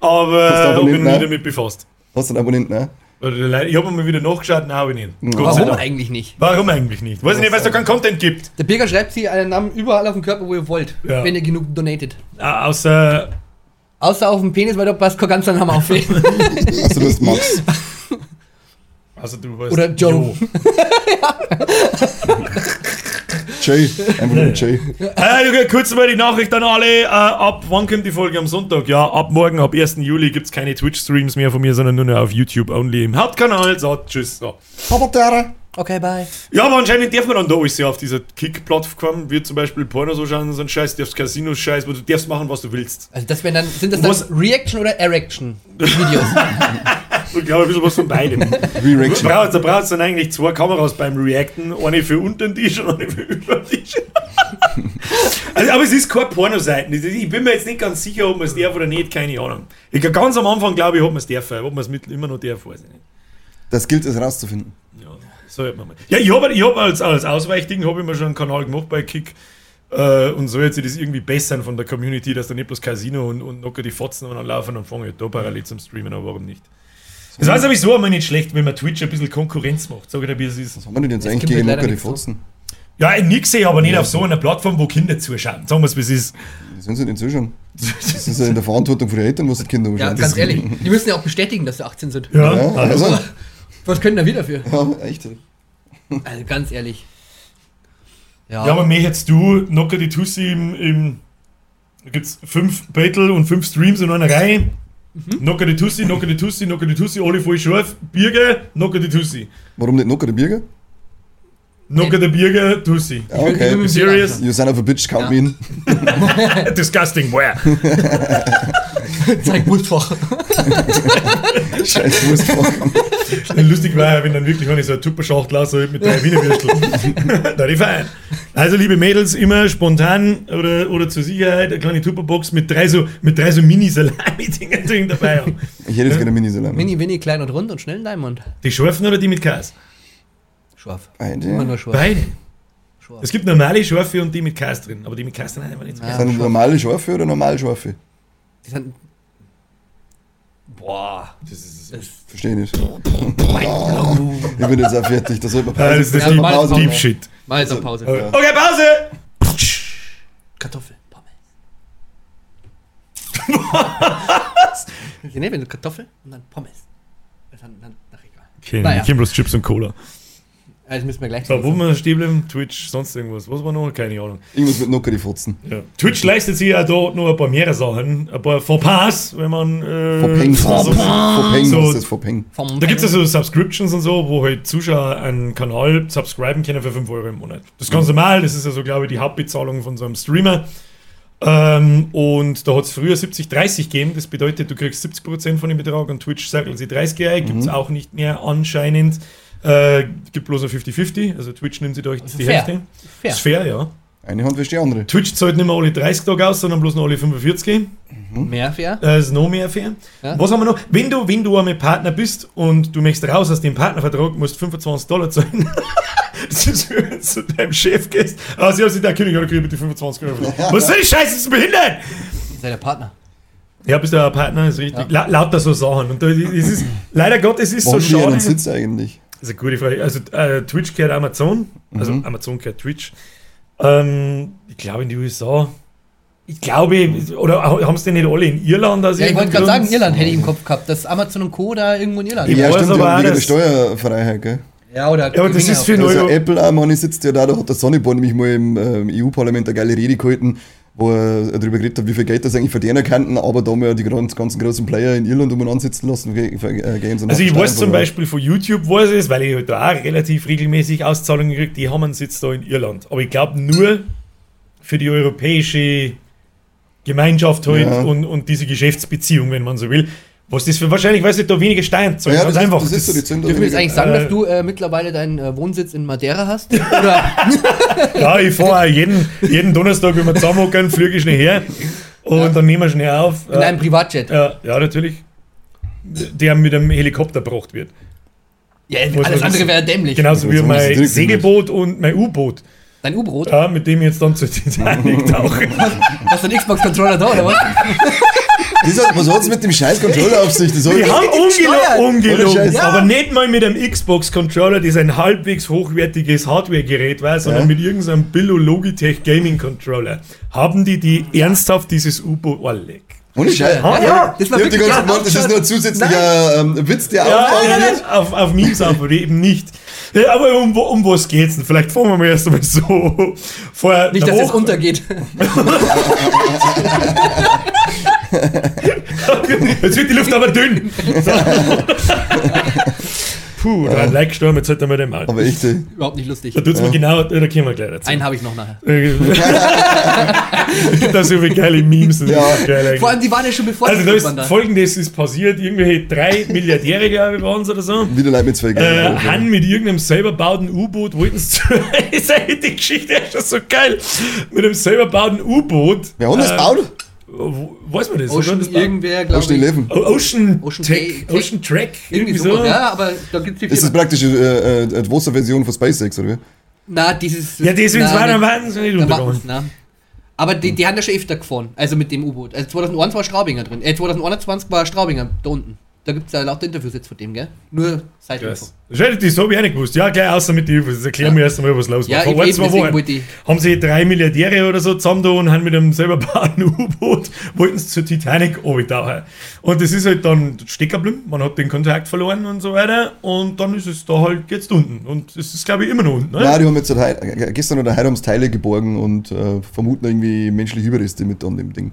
aber ich habe mich Abonnenten, nie damit befasst. Hast du einen Abonnenten, ne? Oder leider- Ich habe mal wieder nachgeschaut, nein, habe ich nicht. Gott Warum eigentlich nicht? Warum eigentlich nicht? Weiß ich nicht, weil es da keinen Content gibt. Der Birger schreibt sie einen Namen überall auf dem Körper, wo ihr wollt, Ja. wenn ihr genug donatet. Äh, außer, Außer auf dem Penis, weil da passt kein ganzer Name auf. <laughs> Also du hast Max. also du weißt. Oder Joe. <laughs> <laughs> Jay. Einfach nur Jay. Äh, okay, kurz mal die Nachricht an alle. Äh, ab wann kommt die Folge am Sonntag? Ja, ab morgen, ab 1. Juli gibt es keine Twitch-Streams mehr von mir, sondern nur noch auf YouTube only im Hauptkanal. So, tschüss. So. Okay, bye. Ja, aber anscheinend darf man dann da alles ja auf dieser Kick-Plattform, wie zum Beispiel Porno so schauen, so ein Scheiß, darfst Casinos-Scheiß, wo du darfst machen, was du willst. Also das wären dann, sind das dann Was- Reaction oder Erection-Videos? <laughs> <laughs> Ich glaube, ein bisschen was von beidem. <laughs> Reaction. Da braucht es dann eigentlich zwei Kameras beim Reacten, eine für unter den Tisch und eine für über den Tisch. <laughs> also, aber es ist keine Pornoseiten. Ich bin mir jetzt nicht ganz sicher, ob man es darf oder nicht, keine Ahnung. Ich, ganz am Anfang glaube ich, ob man es darf, ob man es immer noch darf, weiß ich nicht. Das gilt es rauszufinden. Ja, so hört man mal. Ja, ich habe ich hab als, als Ausweichding habe ich mir schon einen Kanal gemacht bei Kick. Äh, und soll jetzt sich das irgendwie bessern von der Community, dass da nicht bloß Casino und, und locker die Fotzen und dann laufen und fange ich da parallel zum Streamen, aber warum nicht? Das war sowieso immer nicht schlecht, wenn man Twitch ein bisschen Konkurrenz macht. Sag ich dir, wie es ist. Was haben wir denn jetzt Es eigentlich gibt gegen nichts so. Fotzen? Ja, ich nix sehe, aber nicht auf so einer Plattform, wo Kinder zuschauen. Sagen wir es, wie es ist. Die sind sie nicht zuschauen. <laughs> Das ist ja in der Verantwortung von den Eltern, was die Kinder ja, anschauen. ganz ehrlich. <laughs> Die müssen ja auch bestätigen, dass sie 18 sind. Ja, Ja, also. also, Was können da wir dafür? ja, echt. Also ganz ehrlich. Ja, Ja, aber mir jetzt du, Nocker die Tussi im, im da gibt's fünf Battle und fünf Streams in einer Reihe. Mhm. Nocker die Tussi, Nocker die Tussi, Nocker die Tussi, alle voll scharf, Birge, Nocker die Tussi. Warum nicht lockere Birger? Nocker der Birge, Tussi. Ja, okay. mit- Serious? You son of a bitch, count Ja. me in. <laughs> Disgusting, where? <laughs> <laughs> zeig Wurstfach. <laughs> Scheiß Wurstfach. Lustig war ja, wenn dann wirklich eine so eine Tupperschachtel aus mit drei Wiener Würsteln. <laughs> da die fein. Also, liebe Mädels, immer spontan oder, oder zur Sicherheit eine kleine Tupperbox mit drei so, mit drei so Mini-Salami-Dinger drin dabei haben. Ich hätte jetzt gerne Mini-Salami. Mini, Winnie, klein und rund und schnell in Diamond. Die scharfen oder die mit Käse? Scharf. Beide. Immer nur scharf. Beide. scharf. Es gibt normale Scharfe und die mit Käse drin, aber die mit Käse sind einfach nicht so Ja. geil. Sind normale Schafe oder normal Schafe? Sind, boah. Das ist, Das, Verstehe nicht. Ich bin jetzt auch fertig. Da sollte man Ah, das ist das Ja, Deep, mal Pause. Deep Shit. mal jetzt auf Pause. Okay, okay, Pause! Kartoffel, Pommes. Sie nehmen Kartoffel und dann Pommes. Dann, dann, ach egal. Okay, Naja. ich bloß Chips und Cola. Also müssen wir gleich So, wo wir stehen bleiben? Twitch, sonst irgendwas. Was war noch? Keine Ahnung. Irgendwas mit Nocker die Fotzen. Ja. Twitch leistet sich ja da noch ein paar mehr Sachen, ein paar Fauxpas, wenn man. Äh, Verpeng. so, Verpeng, so- was ist das Verpeng? vom da gibt es ja so Subscriptions und so, wo halt Zuschauer einen Kanal subscriben können für 5 Euro im Monat. Das ist ganz normal, das ist ja so, glaube ich, die Hauptbezahlung von so einem Streamer. Ähm, und da hat es früher 70-30 gegeben, das bedeutet, du kriegst 70% von dem Betrag und Twitch sagt sie 30 ein, gibt es auch nicht mehr anscheinend. Äh, gibt bloß ein 50-50, also Twitch nimmt sie da die fair. Hälfte. Fair. Ist fair, ja. Eine Hand wäscht die andere. Twitch zahlt nicht mehr alle 30 Tage aus, sondern bloß noch alle 45. Mehr fair. Das ist noch mehr fair. Ja. Was haben wir noch? Wenn du, wenn du einmal Partner bist und du möchtest raus aus dem Partnervertrag, musst du 25 Dollar zahlen. <laughs> das ist, wenn du zu deinem Chef gehst. Ah, sie haben sich der König, oder krieg ich bitte 25 Euro. <laughs> Was soll die Scheiße, das ist behindert? Ihr seid der Partner. Ja, bist du ein Partner, ist richtig. La lauter so Sachen. Und da, es ist, leider Gott, es ist Warum so schade. Sitz eigentlich? Das ist eine gute Frage. Also äh, Twitch gehört Amazon. Also Mhm. Amazon gehört Twitch. Ähm, ich glaube in die USA. Ich glaube, oder haben es denn nicht alle in Irland? aus Ja, ich wollte gerade sagen? Irland hätte ich im Kopf gehabt, dass Amazon und Co. da irgendwo in Irland. Ich ja, stimmt, aber auch, wegen der Steuerfreiheit, gell? Ja, oder Ja, aber das ist für Also Apple auch, Mann, sitzt ja da, da hat der Sonnyborn nämlich mal im ähm, EU-Parlament eine geile Rede gehalten, wo er darüber geredet hat, wie viel Geld das eigentlich verdienen könnten, aber da haben wir ja die ganz, ganzen großen Player in Irland umeinander sitzen lassen, äh, gehen so Also ich weiß zum Beispiel von YouTube, weiß es, weil ich halt da auch relativ regelmäßig Auszahlungen kriege, die haben einen Sitz da in Irland. Aber ich glaube nur für die europäische Gemeinschaft halt Ja. und, und diese Geschäftsbeziehung, wenn man so will. Was das für wahrscheinlich, weil sie da weniger Steuern zahlen. Ja, ganz das, einfach. Ist, das ist so die Zündung. Dürfen wir jetzt eigentlich sagen, Äh, dass du äh, mittlerweile deinen äh, Wohnsitz in Madeira hast? Oder? <laughs> Ja, ich fahre auch jeden, jeden Donnerstag, wenn wir zusammenhocken, fliege ich schnell her. Und dann nehmen wir schnell auf. In äh, einem Privatjet. ja, ja, natürlich. Der mit einem Helikopter gebracht wird. Ja, Muss alles andere wäre dämlich. Genauso wie mein Segelboot und mein U-Boot. Dein U-Boot? Ja, mit dem ich jetzt dann zur <laughs> Titanic tauche. Hast du einen Xbox-Controller da, oder was? <laughs> Das hat, was hat es mit dem scheiß Controller auf sich? Das Wir haben Ohne ungelogen, Scheiß. aber nicht mal mit einem Xbox-Controller, das ein halbwegs hochwertiges Hardware-Gerät war, sondern Ja. mit irgendeinem Billo Logitech Gaming-Controller. Haben die die ernsthaft dieses U-Boot... Oh, leck. Ohne Scheiß. Ah, ja. Das Ich hab die ganze Zeit gemeint, das ist nur ein zusätzlicher ähm, Witz, der Ja, aufbauen ja, wird. ja, auf, auf Memes aber eben nicht. Ja, aber um, wo- um was geht's denn? Vielleicht fangen wir mal erst einmal so vor Nicht, dass es untergeht. <laughs> <laughs> <laughs> Jetzt wird die Luft aber dünn. So. <laughs> Puh, da ein Like gestorben, jetzt halt einmal den Maul. Aber echt, ey. Überhaupt nicht lustig. Da tut's mir genau, da kommen wir gleich dazu. Einen habe ich noch nachher. es gibt da so viele geile Memes. Das Ja. geil. Vor allem, die waren ja schon bevor also die da ist folgendes ist passiert, irgendwelche drei Milliardäre, glaube ich, waren es oder so. Wieder Leute mit zwei Äh, Geigen. han mit irgendeinem selber bauten U-Boot wollten <laughs> eigentlich die Geschichte ist schon so geil. Mit einem selber bauten U-Boot. Wer hat das äh, gebaut? Wo- Weiß man das? Ocean das irgendwer, glaube ich. Leben. O- Ocean, Ocean Tech, Tech- Ocean Track, Irgendwie irgendwie so. so. Ja, aber da gibt es die Ist das Firma. praktisch äh, äh, die Wasserversion von SpaceX, oder wie? Na, dieses. Ja, deswegen na, war der nicht- wahnsinnig da untergegangen. machen's, na. Aber die, die haben ja schon öfter gefahren, also mit dem U-Boot. Also 2001 war Straubinger drin. Äh, 2021 war Straubinger da unten. Da gibt es ja lauter Interviews jetzt von dem, gell? Nur Seitinfo. Yes. Ich so habe ich auch nicht gewusst. Ja, gleich außer mit den Infos. Jetzt erklären wir erst einmal, was los war. Ja, Vor ein, zwei Wochen haben sie drei Milliardäre oder so zusammen da und haben mit einem selber bauten U-Boot, wollten sie zur Titanic runtertauchen. Und das ist halt dann stecken geblieben. Man hat den Kontakt verloren und so weiter. Und dann ist es da halt jetzt unten. Und es ist, glaube ich, immer noch unten. Ne? Nein, die haben jetzt seit heu- äh, gestern oder heute haben sie Teile geborgen und äh, vermuten irgendwie menschliche Überreste mit an dem Ding.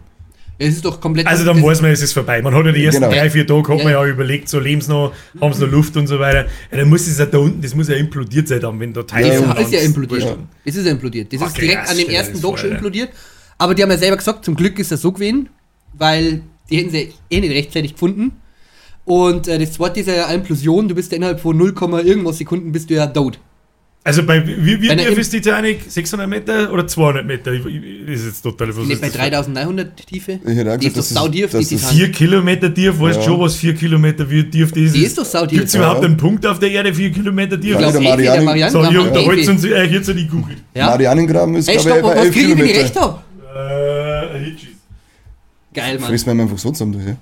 Es ist doch komplett. Also dann weiß man, es ist vorbei. Man hat ja die ersten Genau. drei, vier Tage hat man Ja, ja überlegt, so leben sie noch, haben sie noch Luft und so weiter. Ja, dann muss es ja da unten, das muss ja implodiert sein, dann, wenn da Teile Ja, Es ist ja implodiert. Ja. Es ist ja implodiert. Das Ach, ist direkt an dem ersten Tag schon implodiert. Aber die haben ja selber gesagt, zum Glück ist das so gewesen, weil die hätten sie eh nicht rechtzeitig gefunden. Und äh, das zweite ist ja Implosion. Du bist ja innerhalb von 0, irgendwas Sekunden bist du ja tot. Also bei wie, wie tief ist die Titanic? 600 Meter oder 200 Meter? Ich, ich, ist jetzt total was Nicht ist bei das? 3900 Tiefe. Ich hätte auch die ist gesagt, doch das ist- saudief, die das ist Titan. 4 Kilometer tief, weißt du Ja. schon, was 4 Kilometer wie tief das ist? Die ist doch saudief. Gibt es überhaupt Ja. einen Punkt auf der Erde 4 Kilometer tief? Ich Ja, glaube, der eh, der Marianne- so, ihr unterhaltet uns äh, jetzt die Google. Ja. Marianengraben ist, Ey, glaube ich, bei was 11 kriege ich, wenn ich recht Kilometer. habe? Äh, Hitchis. Geil, Mann. Friss mir einfach so zusammen durch, ja.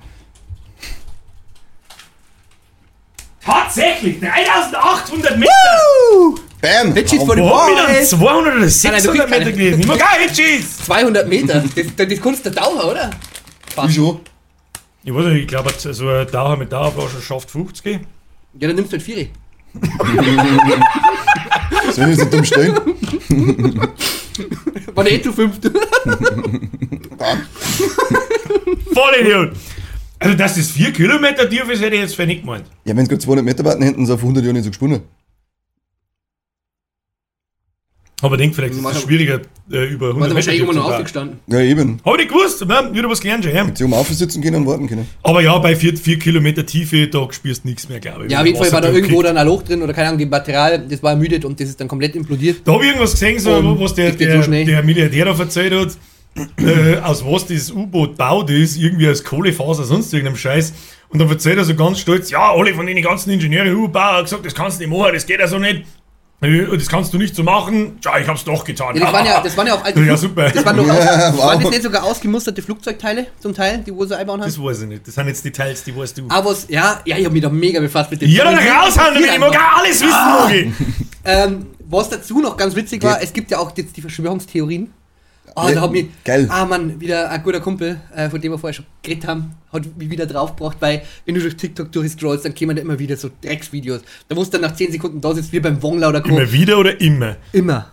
Tatsächlich, 3800 Meter! Bam! Au. vor dem wir dann Boys! 200 oder nein, du 600 kriegst Meter keine. gelesen? Immer geil, Hitchis! 200 Meter. Das, das, das kannst du Dauer, oder? Wie schon? Ich weiß nicht, ich glaube, so ein Dauer mit Dauerflasche schafft 50. Ja, dann nimmst du halt Vieri. Soll ich jetzt dumm stehen? War der eh zu fünft. Voll Idiot! Also, dass das 4 Kilometer tief ist, hätte ich jetzt für nicht gemeint. Ja, wenn es gerade 200 Meter warten, hätten sie auf 100 Jahre nicht so gesponnen. Aber denk, vielleicht ist Man es schwieriger, äh, über 100 War Meter er wahrscheinlich immer noch aufgestanden. Ja, eben. Hab ich gewusst, ne? wieder was gelernt schon, ja. Sie haben aufsitzen können und warten können. Aber ja, bei 4, 4 Kilometer Tiefe, da spürst du nichts mehr, glaube ich. Ja, auf jeden Fall war da irgendwo kriegt. dann ein Loch drin oder keine Ahnung, die Material, das war ermüdet und das ist dann komplett implodiert. Da habe ich irgendwas gesehen, so, Und was der, der, so der Milliardär da erzählt hat, äh, aus was das U-Boot baut ist, irgendwie aus Kohlefaser, sonst irgendeinem Scheiß. Und dann erzählt er so ganz stolz, ja, alle von den ganzen Ingenieuren, U-Bauer, haben gesagt, das kannst du nicht machen, das geht ja so nicht. Das kannst du nicht so machen. Ja, ich hab's doch getan. Ja, das, waren ja, das waren ja auch alte <laughs> Ja, super. Das waren, doch Ja, aus, wow. waren das nicht sogar ausgemusterte Flugzeugteile zum Teil, die wo sie einbauen haben? Das weiß ich nicht. Das sind jetzt Details, die weißt du. Aber was, ja, ja, ich habe mich da mega befasst mit dem. Ja, dann raushauen damit, ich mag auch alles wissen, Ah. Mogi. Ähm, was dazu noch ganz witzig war, es gibt ja auch jetzt die Verschwörungstheorien. Ah, Ja, da hat mich, geil. ah Mann, wieder ein guter Kumpel, äh, von dem wir vorher schon geredet haben, hat mich wieder draufgebracht, weil wenn du durch TikTok durchscrollst, dann kämen da immer wieder so Drecksvideos. Da musst du dann nach 10 Sekunden da sitzt, wie beim Wonglau oder Co. Immer wieder oder immer? Immer.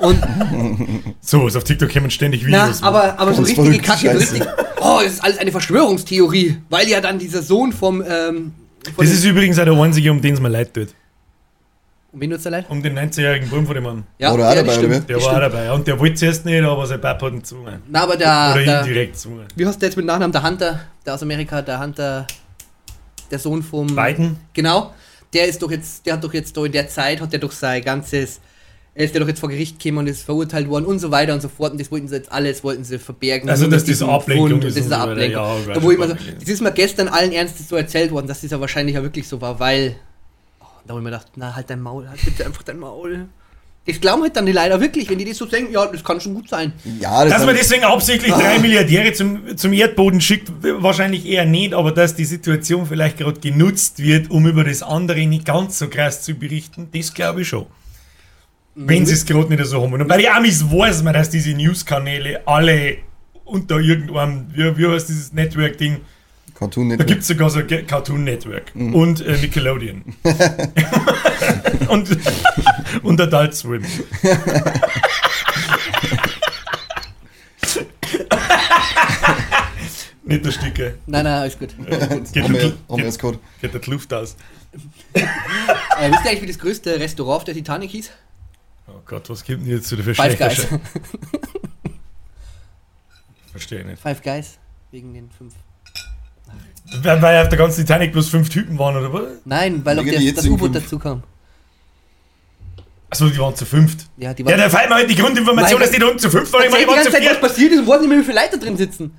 Und, <laughs> So, also auf TikTok kommen ständig na, Videos. aber, aber so richtige Kacke, so richtig, oh, das ist alles eine Verschwörungstheorie, weil ja dann dieser Sohn vom, ähm, von das ist übrigens auch der einzige, um den es mir leid tut. Um wen tut's? Um den 19-jährigen Buben von dem Mann. Ja, Oder auch ja, dabei, stimmt, Der das war auch stimmt. dabei. Und der wollte zuerst nicht, aber sein Papa hat ihn gezwungen. Na, aber der, Oder der, indirekt gezwungen. wie heißt der jetzt mit Nachnamen? Der Hunter, der aus Amerika, der Hunter, der Sohn vom... Biden? Genau. Der ist doch jetzt, der hat doch jetzt da in der Zeit, hat der doch sein ganzes er ist ja doch jetzt vor Gericht gekommen und ist verurteilt worden und so weiter und so fort. Und das wollten sie jetzt alles, wollten sie verbergen. Also, dass das Ablenkung Fund ist Das ist eine. Ablenkung. Ja, da, wo ich so, das ist mir gestern allen Ernstes so erzählt worden, dass das ja wahrscheinlich ja wirklich so war, weil. Da habe ich mir gedacht, na, halt dein Maul, halt bitte einfach dein Maul. Das glauben halt dann die leider wirklich, wenn die das so denken, ja, das kann schon gut sein. Ja, das Dass man deswegen absichtlich drei <laughs> Milliardäre zum, zum Erdboden schickt, wahrscheinlich eher nicht, aber dass die Situation vielleicht gerade genutzt wird, um über das andere nicht ganz so krass zu berichten, das glaube ich schon. Wenn sie es gerade nicht so haben. Und bei den Amis weiß man, dass diese News-Kanäle alle unter irgendeinem, wie, wie heißt dieses Network-Ding? Cartoon Da Network. gibt es sogar so Cartoon Network und äh, Nickelodeon. <laughs> und, und Adult Swim. Nicht der Stücke. Nein, nein, alles gut. Geht, haben der, wir, geht, haben wir es gehabt. geht der Luft aus. äh, wisst ihr eigentlich, wie das größte Restaurant auf der Titanic hieß? Oh Gott, was gibt denn jetzt wieder für Five Guys. Verstehe ich nicht. Five Guys. Wegen den fünf. Weil, weil auf der ganzen Titanic bloß fünf Typen waren, oder was? Nein, weil auch Wegen der, das U-Boot dazu kam. Achso, die waren zu fünft. Ja, die Ja, da fällt mir halt die Grundinformation, dass die da unten zu fünft waren. Ich meine, die die waren ganze zu Zeit, was passiert ist und wollten nicht mehr, wie viele Leute drin sitzen.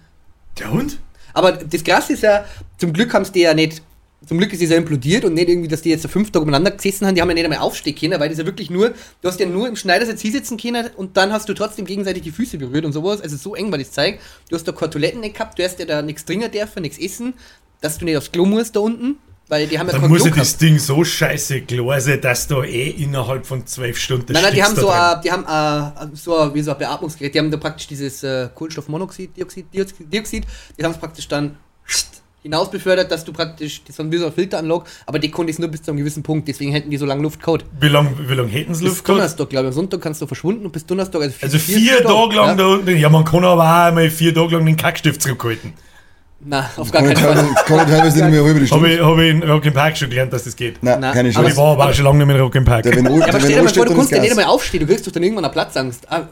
Der Hund? Aber das Krasse ist ja, zum Glück haben sie die ja nicht, zum Glück ist es ja implodiert und nicht irgendwie, dass die jetzt so fünf Tage umeinander gesessen haben, die haben ja nicht einmal aufstehen können, weil das ja wirklich nur, du hast ja nur im Schneidersitz hinsitzen können und dann hast du trotzdem gegenseitig die Füße berührt und sowas, also so eng war das Zeug. Du hast da keine Toiletten nicht gehabt, du hast ja da nichts trinken dürfen, nichts essen, dass du nicht aufs Klo musst da unten, weil die haben ja Dann muss ja das. Ding so scheiße klar sein, dass da eh innerhalb von zwölf Stunden Nein, nein, die haben so, ein, die haben äh, so ein, wie so ein Beatmungsgerät, die haben da praktisch dieses äh, Kohlenstoffmonoxid, Dioxid, Dioxid, Dioxid, die haben es praktisch dann hinaus befördert, dass du praktisch, das war wie so eine Filteranlage, aber die konnte es nur bis zu einem gewissen Punkt, deswegen hätten die so lange Luft gehabt. drin. Wie lange wie lang hätten sie Bis Luft gehabt? Donnerstag, glaube ich, am Sonntag kannst du verschwunden und bis Donnerstag, also Also vier Tage lang da unten. Ja, man kann aber auch einmal vier Tage lang den Kackstift zurückhalten. Nein, auf gar ich keinen Fall. teilweise, kann ich teilweise nicht mehr halbe Habe Stunde. ich, hab ich in Rock Park schon gelernt, dass das geht. Nein, Nein, keine aber Aber ich Chance. war aber auch schon lange nicht mehr in Rock Park. Der, wenn, Ja, aber stell dir mal vor, du kannst ja nicht nicht einmal aufstehen, du kriegst doch dann irgendwann eine Platzangst. Ah,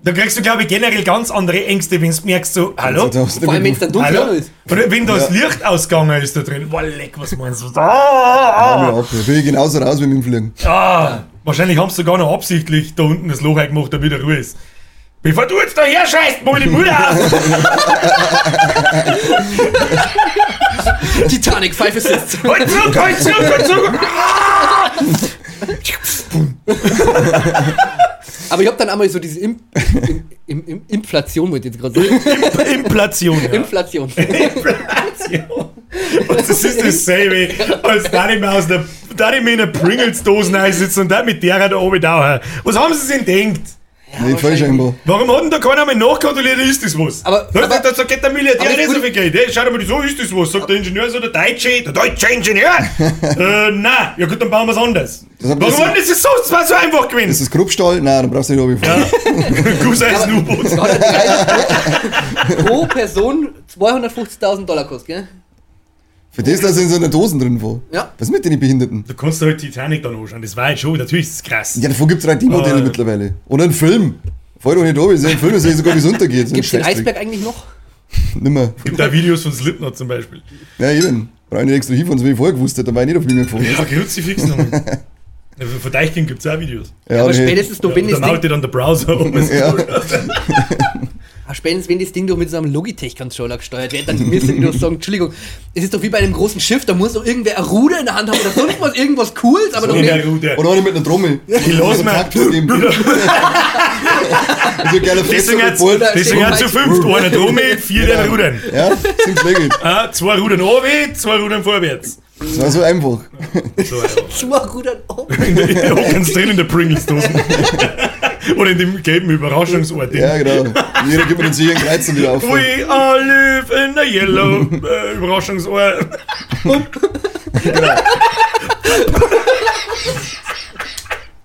Da kriegst du, glaube ich, generell ganz andere Ängste, wenn du merkst, so, hallo? vor allem, wenn es dann dunkel Hallo? ist. Oder wenn das Ja. Licht ausgegangen ist da drin. Boah, leck, was meinst du? Ah, Da bin ich genauso raus wie mit dem Fliegen. ah. Wahrscheinlich haben sie sogar noch absichtlich da unten das Loch eingemacht, damit er Ruhe ist. Bevor du jetzt daher scheißt, mal die Mutter aus! <laughs> Titanic, Five Assists. Halt zurück, halt zurück, halt zurück! Ah! <laughs> <laughs> Aber ich habe dann einmal so diese Im Im Im Im Inflation, wollte ich jetzt gerade sagen. <laughs> Inflation. Ja. Inflation. Inflation. Und das ist dasselbe, als da nicht mehr aus der, da nicht mehr in der Pringles-Dosen einsitzen und da mit derer da oben dauern. Was haben sie denn denkt? Nicht falsch einmal. Warum hat denn da keiner mehr nachkontrolliert, ist das was? Aber- da, aber- da, da geht der Milliardär nicht so viel Geld. Hey, schau dir mal an, ist das was? Sagt der Ingenieur, so der Deutsche, der deutsche Ingenieur. <laughs> äh, nein, ja gut, dann bauen wir es anders. Das Warum das- das ist so, <laughs> das war so einfach gewesen? Ist das Grubstall? Nein, dann brauchst du nicht runterfahren. Da hat er drei- pro Person 250.000 Dollar kostet, gell? Für das, dass er in so einer Dosen drin war. Ja. Was mit den Behinderten? Du kannst halt Titanic dann anschauen, das war jetzt schon, natürlich ist es krass. Ja, davon gibt es 3D-Modelle Ah. mittlerweile. Und einen Film. Fall doch nicht da, wir sehen einen Film, wir sehen sogar, wie es untergeht. So Gibt es den. Eisberg eigentlich noch? Nimmer. Gibt da Videos von Slipknot zum Beispiel. Ja, eben. Brauche ich nicht extra hinfahren, so wie ich vorher gewusst hätte, dann war ich nicht auf mich gefahren. Ja, Kruzifix nochmal. <laughs> Ja, Von Deichkind gibt es auch Videos. Ja, aber nee. spätestens doch, Ja, wenn das dann Ding, dann der Browser um. <laughs> Ja. ah, spätestens wenn das Ding doch mit so einem Logitech-Controller gesteuert wird, dann müsste ich doch sagen, Entschuldigung, es ist doch wie bei einem großen Schiff, da muss doch irgendwer ein Ruder in der Hand haben oder sonst was, irgendwas Cooles, aber doch In nicht. der Route. Und einer mit einer Trommel. <laughs> Die los mal. So ein <laughs> geiler Deswegen hat zu fünft. Einer Trommel, vier der Rudern. Ja, sind schlägig. Ah, zwei Rudern runter, zwei Rudern vorwärts. Das war so einfach. So, ja. Zwei. Da hocken drin in der Pringles-Dose. <laughs> Oder in dem gelben Überraschungsort. Ja, genau. Jeder gibt mir den Sieg Kreuz und wieder auf. We all live in the yellow äh, Überraschungsort.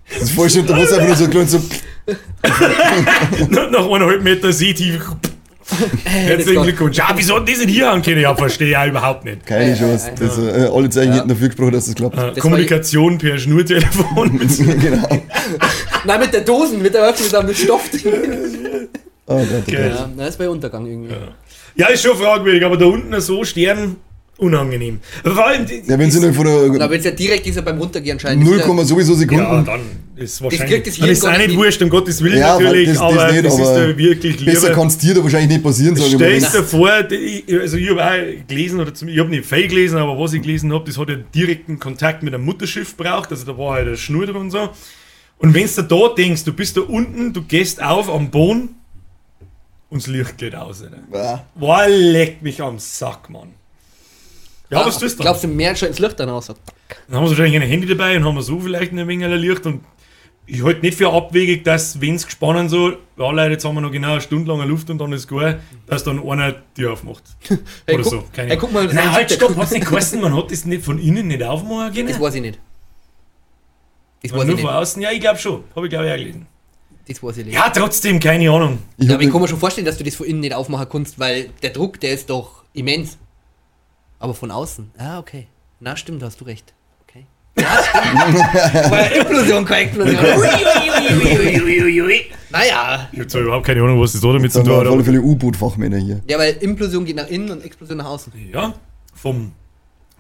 Das ist voll schön, da muss einfach nur so klein so. <laughs> Nach nach eineinhalb Meter Seetiefe. Herzlichen. Glückwunsch. Ja, wieso hat die denn hier ankennen? Ja, verstehe ich auch überhaupt nicht. Keine Ja, Chance. ja, Das, äh, alle Zeichen hätten dafür gesprochen, dass das klappt. Äh, war Kommunikation per Schnurtelefon. <laughs> Mit genau. <laughs> Nein, mit der Dosen, mit der Öffnung, mit, mit Stoff. <laughs> Oh Gott, oh Geil. Gott. Ja, na, das war ja Untergang irgendwie. ja, ist schon fragwürdig, aber da unten so Stern, unangenehm. Vor allem, die, Ja, wenn sie von wenn es ja direkt ist, ja beim Runtergehen anscheinend. 0, sowieso ja, Sekunden. dann ist wahrscheinlich. das das ist auch nicht wurscht, um Gottes Willen Ja, natürlich, das- das aber nicht, das ist aber da wirklich Besser lieber. kann es dir da wahrscheinlich nicht passieren, sage ich mal. Stell dir vor, also ich habe auch gelesen, oder ich habe nicht viel gelesen, aber was ich gelesen habe, das hat ja direkten Kontakt mit einem Mutterschiff braucht, also da war halt eine Schnur drin und so. Und wenn du da denkst, du bist da unten, du gehst auf am Boden und das Licht geht aus. Ja. Boah, leck mich am Sack, Mann. Ja, was tust du? Glaubst du, mehr schon ins Licht dann aus? Dann haben wir wahrscheinlich ein Handy dabei und haben wir so vielleicht eine Menge Licht und ich halte nicht für abwegig, dass, wenn es gespannt so, ja Leute, jetzt haben wir noch genau eine Stunde lange Luft und dann ist gut, dass dann einer die aufmacht. <laughs> Hey, Oder guck- so. Keine hey, guck mal, Nein, halt, stopp, hat's nicht geheißen, man hat das nicht von innen nicht aufmachen können? Das weiß ich nicht. Das weiß nur ich von nicht. außen? Ja, ich glaube schon. Habe ich glaube ich auch gelesen. Das weiß ich nicht. Ja, trotzdem, keine Ahnung. Ich Ja, aber ich kann mir schon vorstellen, dass du das von innen nicht aufmachen kannst, weil der Druck, der ist doch immens. Aber von außen. Ah, okay. Na, stimmt, hast du recht. Ja, <laughs> ja Implosion, keine Explosion. Ui, ui, ui, ui, ui, ui, ui. Naja. Ich habe zwar überhaupt keine Ahnung, was das da damit zu tun wir hat. aber- Fälle U-Boot-Fachmänner hier. Ja, weil Implosion geht nach innen und Explosion nach außen. Ja, vom,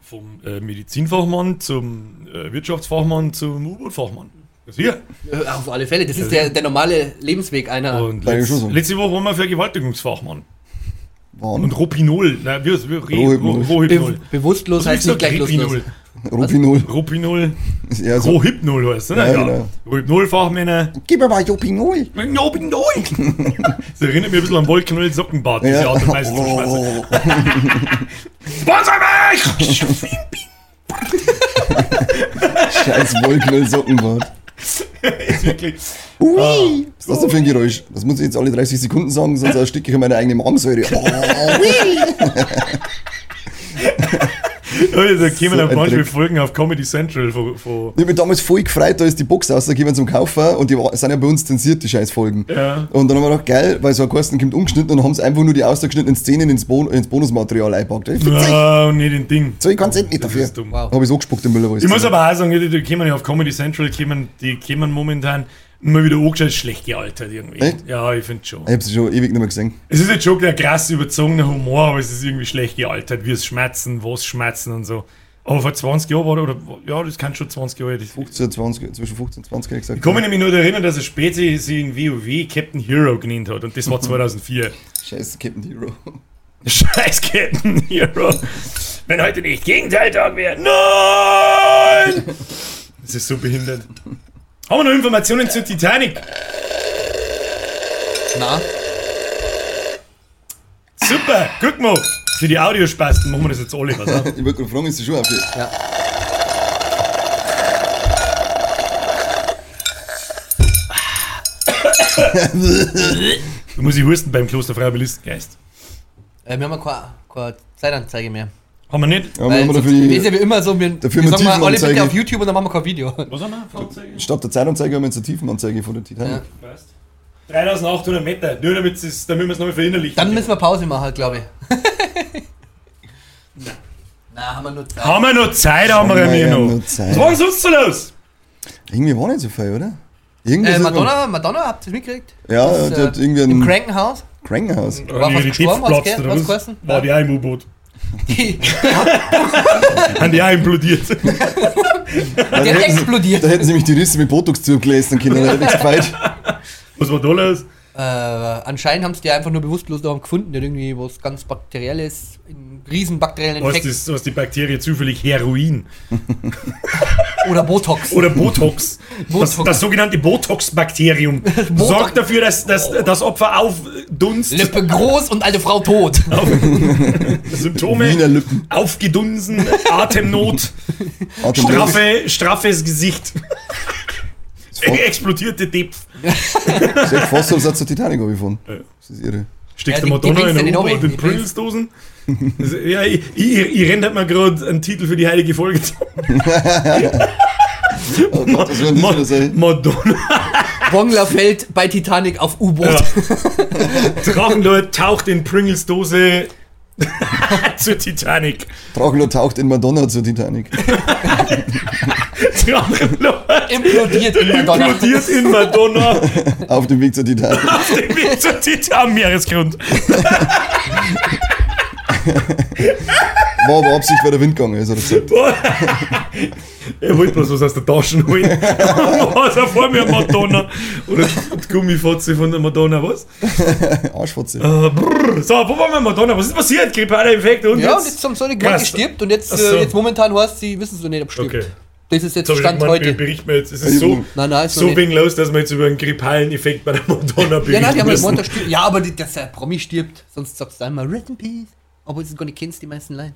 vom äh, Medizinfachmann zum äh, Wirtschaftsfachmann zum U-Boot-Fachmann. Das hier. Äh, Auf alle Fälle. Das ist der, der normale Lebensweg einer. Und ja so. letzte Woche waren wir Vergewaltigungsfachmann. Wann? Und Ropinol. Nein, wie, wie, Re- Rohypnol. Be Rohypnol. bewusstlos heißt nicht gleich lustlos. Repinol. Rupinol. Ropinol. Ja, so. Rohypnol heißt es, ne? Ja, Ja, genau. Rohypnol-Fachmänner. Gib mir mal Jopinol. Robinol. <laughs> Das erinnert mich ein bisschen an Wolkenöl Sockenbart, diese Ja. Art und Weise zu schmeißen. <laughs> Sponsor mich! Scheiß Wollknöll Sockenbart. Ist wirklich. Ui. Was ist das denn für ein Geräusch? Das muss ich jetzt alle 30 Sekunden sagen, sonst <laughs> ersticke ich meine eigene Magensäure. Oh, ui. <laughs> Ja, da kämen So ein Dreck. Folgen auf Comedy Central von. von Ich hab mich damals voll gefreut, da ist die Box rausgekommen zum Kaufen und die sind ja bei uns zensiert, die Scheißfolgen. Ja. Und dann haben wir gedacht, geil, weil so ein Kosten kommt umgeschnitten und haben sie einfach nur die ausgeschnittenen Szenen ins, bon ins Bonusmaterial eingepackt. Ich Ah, und nicht den Ding. so ich kann nicht Das dafür. Wow. Habe ich so gespuckt im Müller. Ich muss aber auch sagen, die, die kommen ja auf Comedy Central, kommen, die kommen momentan immer wieder angeschaut, schlecht gealtert irgendwie. Echt? Ja, ich finde schon. Ich hab's schon ewig nicht mehr gesehen. Es ist jetzt schon der krass überzogene Humor, aber es ist irgendwie schlecht gealtert, wie es schmerzen, was schmerzen und so. Aber vor 20 Jahren war oder ja, das kann schon 20 Jahre. Das 15, 20, zwischen 15 und 20 hätte ich gesagt. ich kann mich nämlich nur erinnern, dass er später sich in WoW Captain Hero genannt hat und das war <laughs> 2004. Scheiße, Captain Hero. <laughs> Scheiß Captain Hero. Wenn heute nicht Gegenteiltag wäre. Nein! <laughs> Das ist so behindert. Haben wir noch Informationen zur Titanic? Na, Super, guck mal. Für die Audiospasten machen wir das jetzt alle, was auf? <laughs> Ich wollte gerade fragen, ist die schon auf ja. Du musst ich husten beim Kloster Freiwillistengeist. Äh, wir haben ja keine, keine Zeitanzeige mehr. Haben wir nicht? Ja, wir haben dafür ist ja wie immer so, wir, Dafür wir sagen mal alle bitte auf YouTube und dann machen wir kein Video. Was haben wir? Statt der Zeitanzeige haben wir jetzt eine Tiefenanzeige von der Titanic. Ja. Passt. 3800 Meter, nur damit, es, damit wir es nochmal verinnerlichen. Dann müssen wir Pause machen, glaube ich. <laughs> Na, haben wir nur Zeit. haben wir noch Zeit, haben wir ja noch. Was war denn sonst so los? Irgendwie war nicht so viel, oder? Irgendwas Äh, Madonna, Madonna, habt ihr das mitgekriegt? Ja, Das, die hat irgendwie Im ein Krankenhaus. Krankenhaus. War fast die gestorben, hat's was? geheißen? War die auch im U-Boot. Die, <laughs> Haben die auch implodiert. die hat explodiert. Da hätten sie mich die Risse mit Botox zugelassen können, da hätte nichts gefeilt. Was war da los? Äh, anscheinend haben sie die einfach nur bewusstlos darum gefunden, hat irgendwie was ganz Bakterielles, einen riesen bakteriellen Was, Infekt das, was die Bakterie zufällig Heroin <laughs> oder Botox. oder Botox. <laughs> Botox. Das, das sogenannte Botox-Bakterium <laughs> Botox. sorgt dafür, dass, dass das Opfer aufdunst, Lippe groß und alte Frau tot. Symptome Wiener Lippen. aufgedunsen, Atemnot, Atem- straffe, straffes Gesicht, <laughs> explodierte dir vor, so hat zur Titanic gefunden. Das ist irre. Steckst Ja, die Madonna in der nicht U-Boot in Pringles-Dosen? Das- Ja, ich, ich, ich rennt halt mal gerade einen Titel für die heilige Folge. <laughs> Oh Gott, das wieder sein? Madonna, Wongler fällt bei Titanic auf U-Boot. ja. Drachenlord taucht in Pringles-Dose <laughs> zur Titanic. Dracula taucht in Madonna zur Titanic. Drachenlord Implodiert in Madonna. implodiert in Madonna Auf dem Weg zur Titanic. auf dem Weg zur Titanic am Meeresgrund. <laughs> War aber Absicht, weil der Wind gegangen ist, hat er gesagt. <laughs> Er wollte bloß was aus der Tasche holen. <laughs> was er vor mir Madonna. Oder die Gummifotze von der Madonna, was? <laughs> Arschfotze. Brrr. So, wo waren wir Madonna? Was ist passiert? Grippaler Infekt und Ja, und jetzt? jetzt haben so eine Kranke Was? stirbt und jetzt, so. äh, jetzt momentan heißt sie, wissen sie nicht, ob stirbt. Okay. Das ist jetzt So, ich Stand mein, wir heute. berichten wir jetzt. Es ist so, Nein, nein, ist so nicht. wegen los, dass wir jetzt über einen grippalen Effekt bei der Madonna berichten Ja, nein, die haben müssen. Ja, aber die, dass der Promi stirbt, sonst sagst du einmal Rest in Peace. Obwohl es gar nicht kennst, die meisten Leute.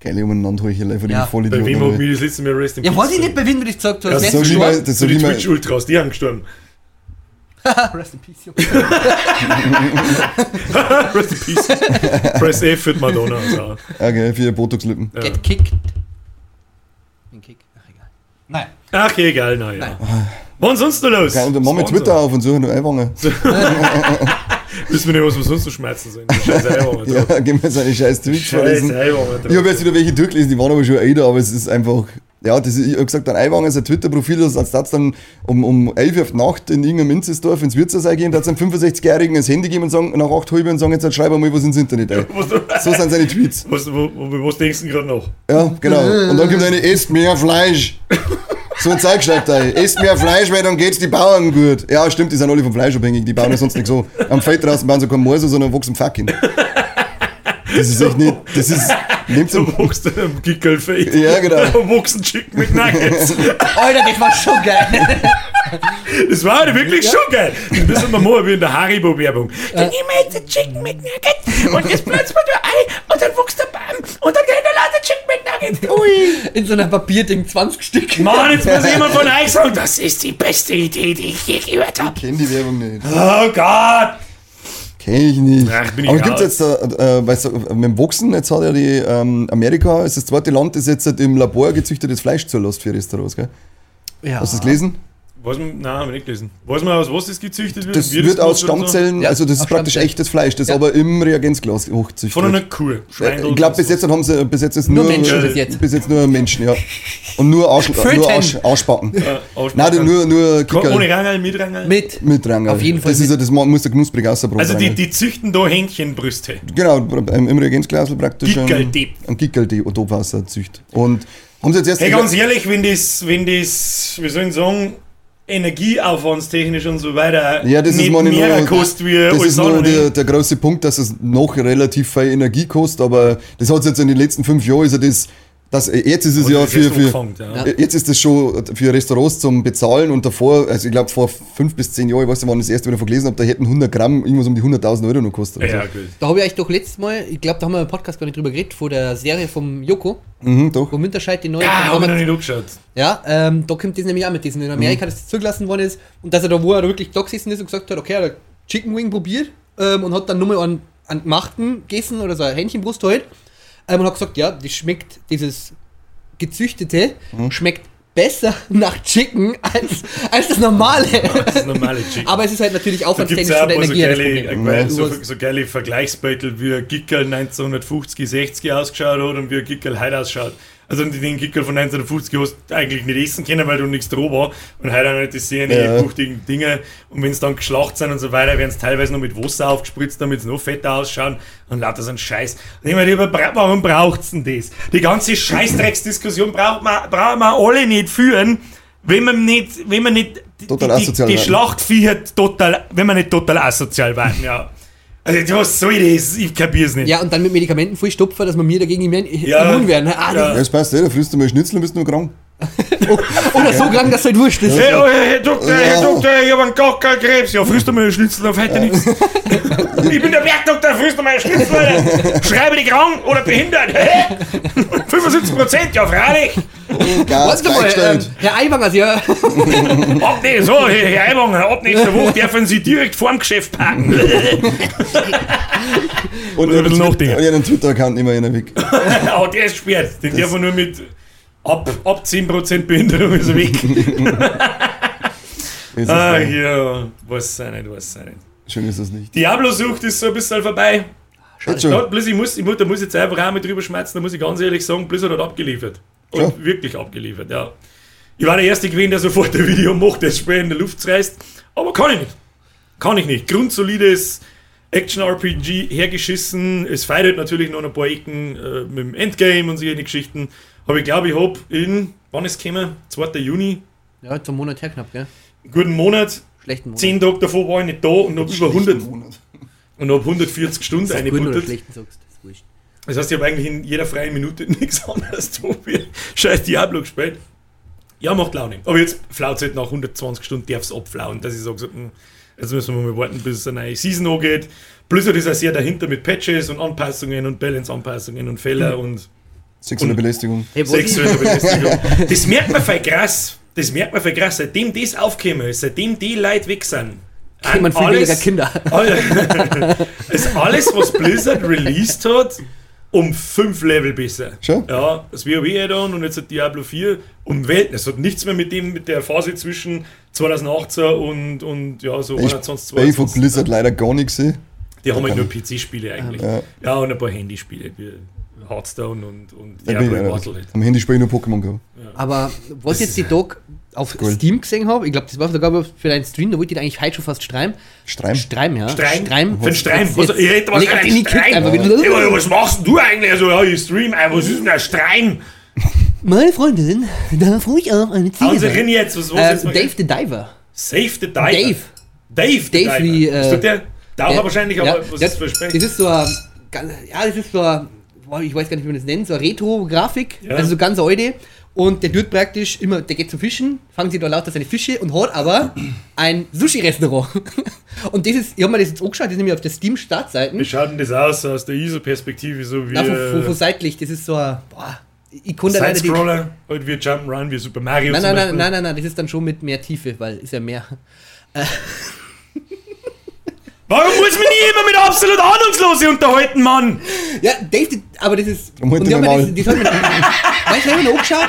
Geile Umeinanderheuchelei von Ja. den Vollidioten. Bei wem hat mir das letzte Mal Rest in Ja, Peace weiß ich nicht, bei wem du das gesagt hast. Ja, ist wie gestorben? mein- das So so die Twitch-Ultras, die haben gestorben. <laughs> Rest in Peace, Junge. <laughs> Rest in Peace. Press F für die Madonna. So. Okay, für Botox-Lippen. Ja. Get kicked. Ein Kick. Ach, egal. Nein. Ach, egal, na ja. Nein. Was sonst noch los? Geil, und dann machen wir. Twitter auf und suchen nur Eiwanger. <laughs> Wissen wir nicht, was wir sonst <laughs> so schmerzen Eiwanger Ja, gehen wir seine scheiß Tweets vorlesen. Ich habe jetzt wieder welche durchgelesen, die waren aber schon älter, aber es ist einfach. Ja, das ist, ich habe gesagt, ein Eiwanger, sein Twitter-Profil, das als das dann um, um 11 Uhr auf Nacht in irgendeinem Minzesdorf ins Wirtshaus gehen, da hat es einem 65-Jährigen das Handy geben und sagen, nach 8 halb und sagen, jetzt schreib mal was ins Internet ein. <laughs> Du- So sind seine Tweets. was, wo, was denkst du gerade noch? Ja, genau. Und dann kommt eine, esst mehr Fleisch. <laughs> So ein Zeug schreibt er. Esst mehr Fleisch, weil dann geht's die Bauern gut. Ja, stimmt, die sind alle vom Fleisch abhängig, die bauen ja sonst nicht so. Am Feld draußen bauen sie kein Morso, sondern wachsen Fucking. Das ist echt nicht, das ist, nehmt Du wuchst in einem Gickelfeld. Ja, genau. <laughs> Du wuchst ein Chicken McNuggets. Alter, das war schon geil. Das war halt wirklich schon geil. Das müssen wir mal wie in der Haribo-Werbung. Dann nehmen wir jetzt ein Chicken McNugget und das pflanzt man da ein und dann wächst der Baum und dann gehen da lauter Chicken McNuggets. Ui. In so einer Papierding 20 Stück. Mann, jetzt muss jemand von euch sagen, das ist die beste Idee, die ich je gehört habe. kenn die Werbung nicht. Oh Gott. Kenn ich nicht. Ach, bin ich Aber gibt raus. jetzt, äh, äh, weißt du, mit dem Wachsen, jetzt hat ja die, ähm, Amerika, ist das zweite Land, das jetzt im Labor gezüchtetes Fleisch zulässt für Restaurants, gell? Ja. Hast du das gelesen? Man, nein, haben wir nicht gelesen. Weiß man, aus was das gezüchtet wird? Das wird aus so? Stammzellen, Ja, also das ist praktisch Stammzellen. echtes Fleisch, das Ja. aber im Reagenzglas hochzüchtet. Von einer Kuh. Äh, Schweindel ich glaube, bis so. jetzt haben sie bis jetzt ist Nur nur, Menschen äh, bis jetzt. Bis jetzt nur Menschen, ja. Und nur, Arsch, nur Arsch, Arschbacken. Äh, Nein, nur, nur Komm, Kickerl Ohne Rangel, mit Rangel. Mit. mit Rangel. Auf jeden Fall Das, ist ja, das mu- muss der knusprig ausbrauchen. Also die, die züchten da Hähnchenbrüste. Genau, im Reagenzglas praktisch ein, Gickeldieb. ein Topwasser zücht. Und haben sie jetzt erst Hey, ganz ehrlich, wenn das, wenn das, wie soll ich sagen, energieaufwandstechnisch und so weiter Ja, das ist nicht mehr nur- kostet wie Das ist nur der, der große Punkt, dass es noch relativ viel Energie kostet, aber das hat jetzt in den letzten fünf Jahren, ist ja das, das jetzt ist es ja das für, für ja. Ja. jetzt ist das schon für Restaurants zum Bezahlen und davor, also ich glaube vor fünf bis zehn Jahren, ich weiß nicht, wann ich das erste wieder vergelesen habe, da hätten 100 Gramm irgendwas um die 100.000 Euro noch gekostet. Ja, Also, gut. Da habe ich euch doch letztes Mal, ich glaube, da haben wir im Podcast gar nicht drüber geredet, vor der Serie vom Joko, mhm, doch. wo Winterscheid die neue Ja, von hab ich noch nicht angeschaut. Ja, ähm, da kommt das nämlich auch mit diesem in Amerika, dass das zugelassen worden ist und dass er da, wo er da wirklich da gesessen ist und gesagt hat, okay, er hat Chicken Wing probiert ähm, und hat dann nochmal einen, einen gemachten gegessen oder so eine Hähnchenbrust halt ähm, und hat gesagt, ja, das schmeckt, dieses gezüchtete, schmeckt besser nach Chicken als, als das normale. Das normale Chicken. Aber es ist halt natürlich ja von auch der ein paar so Energie. geile, geil- Du so, so geile Vergleichsbeutel, wie ein Gickel 1950, 60 ausgeschaut hat und wie ein Gickel heute ausschaut. Also den Gickel von 1950 hast du eigentlich nicht essen können, weil du nichts drauf war. Und heute auch nicht die sehr Ja. buchtigen Dinge. Und wenn es dann geschlacht sind und so weiter, werden es teilweise noch mit Wasser aufgespritzt, damit es noch fetter ausschauen. Und lauter so ein Scheiß. Und ich meine, warum braucht's denn das? Die ganze Scheißdrecksdiskussion braucht man, brauchen wir alle nicht führen, wenn man nicht, wenn man nicht die, Total die, die, die. Schlachtviecher total, wenn man nicht total asozial werden, ja. Also, was soll das? Ich kapier's nicht. Ja, und dann mit Medikamenten voll stopfen, dass wir mir dagegen immun werden. Ah, Ja. Ja, das passt, ja, da frisst du mal Schnitzel und bist nur krank. Oder so krank, dass es halt wurscht ist. Hey, oh, Herr Doktor, Herr Ja. Doktor, ich hab einen Gockelkrebs. Ja, frisst du mal einen Schnitzel auf heute nichts. <laughs> ich bin der Bergdoktor, frisst du mal einen Schnitzel, Alter. Schreibe dich krank oder behindert. Hä? 75 Prozent, ja, freilich. Gas Warte mal, ähm, gleichgestellt. Herr Aiwanger, Sie, ja, <laughs> Ab nee, so, Herr Eiwanger, ab nächster Woche dürfen Sie direkt vorm Geschäft parken. und ein bisschen nachdenken. und einen Twitter-Account immer einer weg. <laughs> Aber der ist gesperrt. Den darf man nur mit ab, ab 10% Behinderung ist er weg. <laughs> Ist ah, ja, weiß sein nicht, weiß sein nicht. Schön ist das nicht. Diablo-Sucht ist so ein bisschen vorbei. Schon. bloß ich muss, ich muss, da muss ich jetzt einfach auch mit drüber schmerzen, da muss ich ganz ehrlich sagen, Blizzard hat abgeliefert. Und Ja. wirklich abgeliefert, ja. Ich war der Erste gewesen, der sofort ein Video macht, das Spiel in der Luft reißt. Aber kann ich nicht. Kann ich nicht. Grundsolides Action-RPG hergeschissen. Es feiert natürlich noch ein paar Ecken äh, mit dem Endgame und solche Geschichten. Habe ich glaube ich, habe in, wann ist es gekommen? 2. Juni, Ja, zum Monat her knapp, gell? guten Monat, Schlechten Monat. 10 Tage davor war ich nicht da und habe über 100 Monat. und habe 140 Stunden eingebuttert. schlechten sagst, das ist wurscht. Das heißt, ich habe eigentlich in jeder freien Minute <laughs> nichts anderes tun wie scheiß Diablo gespielt. Ja, macht Laune. Aber jetzt flaut es halt nach 120 Stunden, darf es abflauen, dass ich sage, so, hm, jetzt müssen wir mal warten, bis eine neue Season angeht. Blizzard ist ja sehr dahinter mit Patches und Anpassungen und Balance-Anpassungen und Fehler und Sexuelle Belästigung. Hey, ich, sexuelle Belästigung. Das merkt man voll krass. Das merkt man voll krass. Seitdem das aufgekommen ist, seitdem die Leute weg sind, kriegt man viel alles- weniger Kinder. <laughs> <laughs> ist alles, was Blizzard released hat, um 5 Level besser. Schon? Ja, das WoW dann und jetzt hat Diablo 4 um Welten. Es hat nichts mehr mit dem, mit der Phase zwischen 2018 und, und ja, so Ich 21, bei von 22. Blizzard leider gar nicht gesehen. Die haben halt nur PC-Spiele eigentlich. Ja. Ja, und ein paar Handyspiele Hearthstone und, und Da bin Diablo ich, Immortal. halt. am Handy spiele ich nur Pokémon Go. Aber was ich jetzt die Tag auf cool. Steam gesehen habe, ich glaube, das war sogar für deinen Stream, da wollte ich den eigentlich heute schon fast streamen. Streim. Streim, ja. Streim? Streim. Für den Streim? Jetzt- Was, jetzt- ich rede was auf Streim. wieder. Ja, was machst du eigentlich? Also, ja, ich stream, ey, was ist denn ein Streim? Meine Freundin, darf ruhig auch eine Ziege Hauen Sie rein jetzt, was, was Äh, jetzt Dave the Diver. Save the Diver. Dave. Dave, the Dave Diver. wie, äh, ist das der? Dauer Ja, wahrscheinlich, ja, aber was das, ist für ein Spiel? Das ist so ein, ja, das ist so ein, ich weiß gar nicht, wie man das nennt, so eine Retro-Grafik, Ja. also so ganz alte. Und der tut praktisch immer, der geht zum Fischen, fangen sie da lauter seine Fische und hat aber ein Sushi-Restaurant. <laughs> Und das ist, ich habe mir das jetzt angeschaut, das ist nämlich auf der Steam-Startseiten. Wie schaut denn das aus, aus der ISO-Perspektive, so wie Na, von, von, von äh, seitlich, das ist so ein, boah, ich konnte die, nein, Side-Scroller, halt wie Jump'n'Run, wie Super Mario nein, nein, Beispiel. nein, nein, nein, das ist dann schon mit mehr Tiefe, weil ist ja mehr. <laughs> Warum muss man nie immer mit absolut Ahnungslose unterhalten, Mann? Ja, Dave, aber das ist. Und ihn die haben mir das, das hab ich mir, <laughs> weißt, du, hab ich mir angeschaut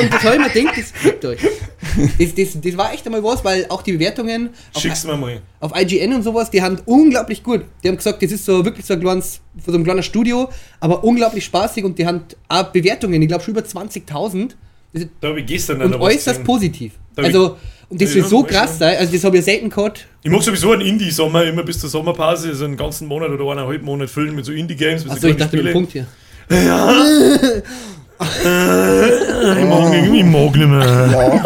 und das habe ich mir gedacht, das gibt euch. Das, das, das war echt einmal was, weil auch die Bewertungen auf, Schick's mir mal. auf IGN und sowas, die haben unglaublich gut. Die haben gesagt, das ist so wirklich so ein kleines, so ein kleines Studio, aber unglaublich spaßig und die haben auch Bewertungen, ich glaube schon über 20.000 Das ist- Da habe ich gestern dann und äußerst gesehen. positiv. Da hab Also, und das Ja, ist so krass sein, also das habe ich ja selten gehabt. Ich mag sowieso einen Indie-Sommer, immer bis zur Sommerpause, so einen ganzen Monat oder eineinhalb Monat füllen mit so Indie-Games. so Achso, ich dachte Spiele. Punkt hier. <laughs> Ich mag, nicht- ich mag nicht mehr. Ja.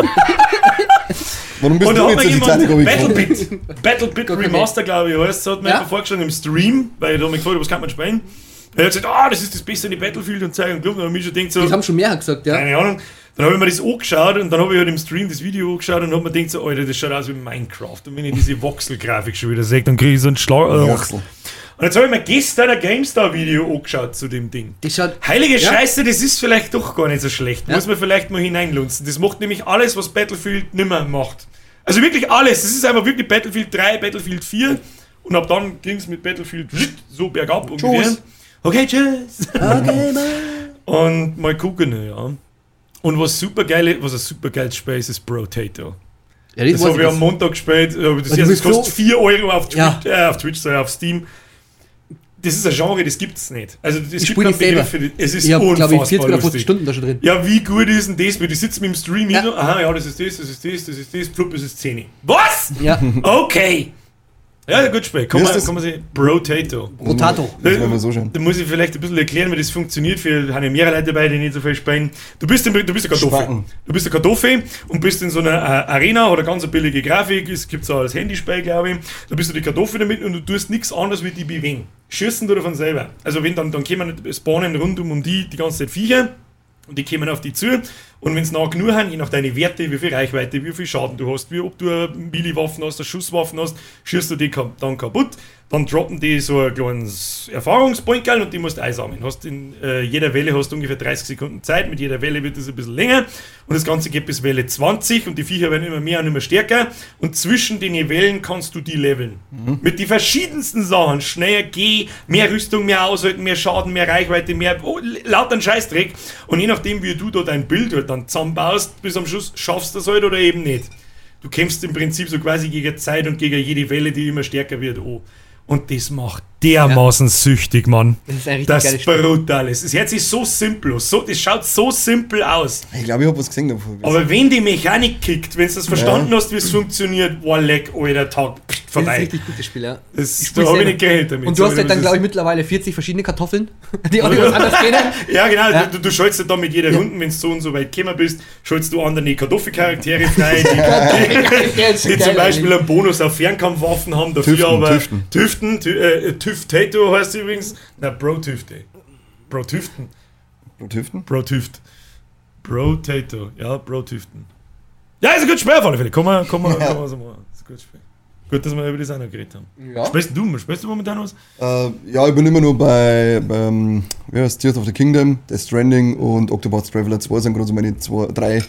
Warum bist Und du da hat jetzt in die? Battlepit, Battlepit Okay. Remaster, glaube ich, heißt, hat mir Ja. vorgeschlagen im Stream, weil ich da mir gefragt habe, was kann man spielen. Er hat gesagt, ah, das ist das Beste in die Battlefield und zeigen und Club. Und ich schon gedacht, so, Das haben schon mehrere gesagt, ja. keine Ahnung. Dann habe ich mir das angeschaut und dann habe ich halt im Stream das Video angeschaut und habe mir gedacht, so, Alter, das schaut aus wie Minecraft. Und wenn ich diese Voxel-Grafik schon wieder sehe, dann kriege ich so einen Schlag. Äh, Wachsel. und jetzt habe ich mir gestern ein GameStar-Video angeschaut zu dem Ding. Das schaut. Heilige Ja. Scheiße, das ist vielleicht doch gar nicht so schlecht. Ja. Muss man vielleicht mal hineinlunzen. Das macht nämlich alles, was Battlefield nimmer macht. Also wirklich alles. Das ist einfach wirklich Battlefield 3, Battlefield 4. Und ab dann ging es mit Battlefield so bergab ungefähr. Tschüss. Okay, tschüss. Okay, man. Und mal gucken, ja. Und was super geil, was ein super geiles Spiel ist, ist Brotato. Ja, Das weiß habe ich ich am Montag gespielt. aber Das, Also das bist kostet so- 4 Euro auf Twitch, Ja. äh, auf Twitch, sorry, auf Steam. Das ist ein Genre, das gibt es nicht. Also gibt keinen ich selber. Begriff für das. Es ist Ich habe, glaube ich, unfassbar 40 oder 50 lustig. Stunden da schon drin. Ja, wie gut ist denn das? Die sitzen mit dem Stream Ja. so, Aha, ja, das ist das, das ist das, das ist das. Flupp, das ist 10. Was? Ja, Okay. Ja, gut Spiel. Kann man, kann man sehen. Brotato. Rotato. Das werden wir so schauen. Da muss ich vielleicht ein bisschen erklären, wie das funktioniert. Wir haben ja mehrere Leute dabei, die nicht so viel spielen. Du bist, im- du bist ein Kartoffel. Spacken. Du bist ein Kartoffel und bist in so einer äh, Arena oder ganz eine billige Grafik. Es gibt auch als Handyspiel, glaube ich. Da bist du die Kartoffel damit und du tust nichts anderes wie die bewegen. Schießen du davon selber. Also wenn dann, dann kommen spawnen rund um die die ganze Zeit Viecher und die kommen auf die zu. Und wenn es nach genug haben, je nach deine Werte, wie viel Reichweite, wie viel Schaden du hast, wie ob du eine Melee-Waffen hast, eine Schusswaffen hast, schießt du die dann kaputt. Dann droppen die so ein kleines Erfahrungspunkt und die musst du einsammeln. Hast in äh, jeder Welle hast du ungefähr 30 Sekunden Zeit. Mit jeder Welle wird es ein bisschen länger. Und das Ganze geht bis Welle 20 und die Viecher werden immer mehr und immer stärker. Und zwischen den Wellen kannst du die leveln. Mit den verschiedensten Sachen. Schneller Geh, mehr Rüstung, mehr Aushalten, mehr Schaden, mehr Reichweite, mehr oh, lauter Scheißdreck. Und je nachdem, wie du da dein Bild halt dann zusammenbaust, bis am Schluss schaffst du das halt oder eben nicht. Du kämpfst im Prinzip so quasi gegen Zeit und gegen jede Welle, die immer stärker wird. Oh. Und das macht dermaßen süchtig, Mann. Das ist ein richtig Das geiles ist Spiel. brutal. Es hört sich so simpel aus. So, das schaut so simpel aus. Ich glaube, ich habe was gesehen davon. Aber wenn die Mechanik kickt, wenn du das verstanden hast, wie es funktioniert, war leck, alter Tag, pff, Das ist ein vorbei. richtig gutes Spiel, ja. Das, Ich da habe ich nicht gerechnet damit. Und du Sag hast ja dir, dann, glaube ich, ist- mittlerweile 40 verschiedene Kartoffeln, <laughs> die alle <laughs> was anderes kennen. Ja, genau, Ja. Du, du schaltest ja dann mit jeder Runde, wenn du so und so weit gekommen bist, schaltest du andere Kartoffelcharaktere frei, die, <laughs> ist die, die geil zum Beispiel einen Bonus auf Fernkampfwaffen haben, dafür Tüften, aber Tüften. Tüften, Tü, äh, Tüftato heißt übrigens, na Bro Tüfte. Bro Tüften, Blut hüften? Bro Tüft. Bro Tato, ja, Bro Tüften. Ja, ist ein gutes Spiel auf alle Fälle, komm mal, komm mal, komm mal so mal. Ist ein gutes Spiel. Gut, dass wir über das auch noch geredet haben. Ja. Spielst du, spielst du momentan was? Äh, ja, ich bin immer nur bei, beim wie heißt, Tears of the Kingdom, Death Stranding und Octopath Traveler 2 sind gerade so meine zwei, drei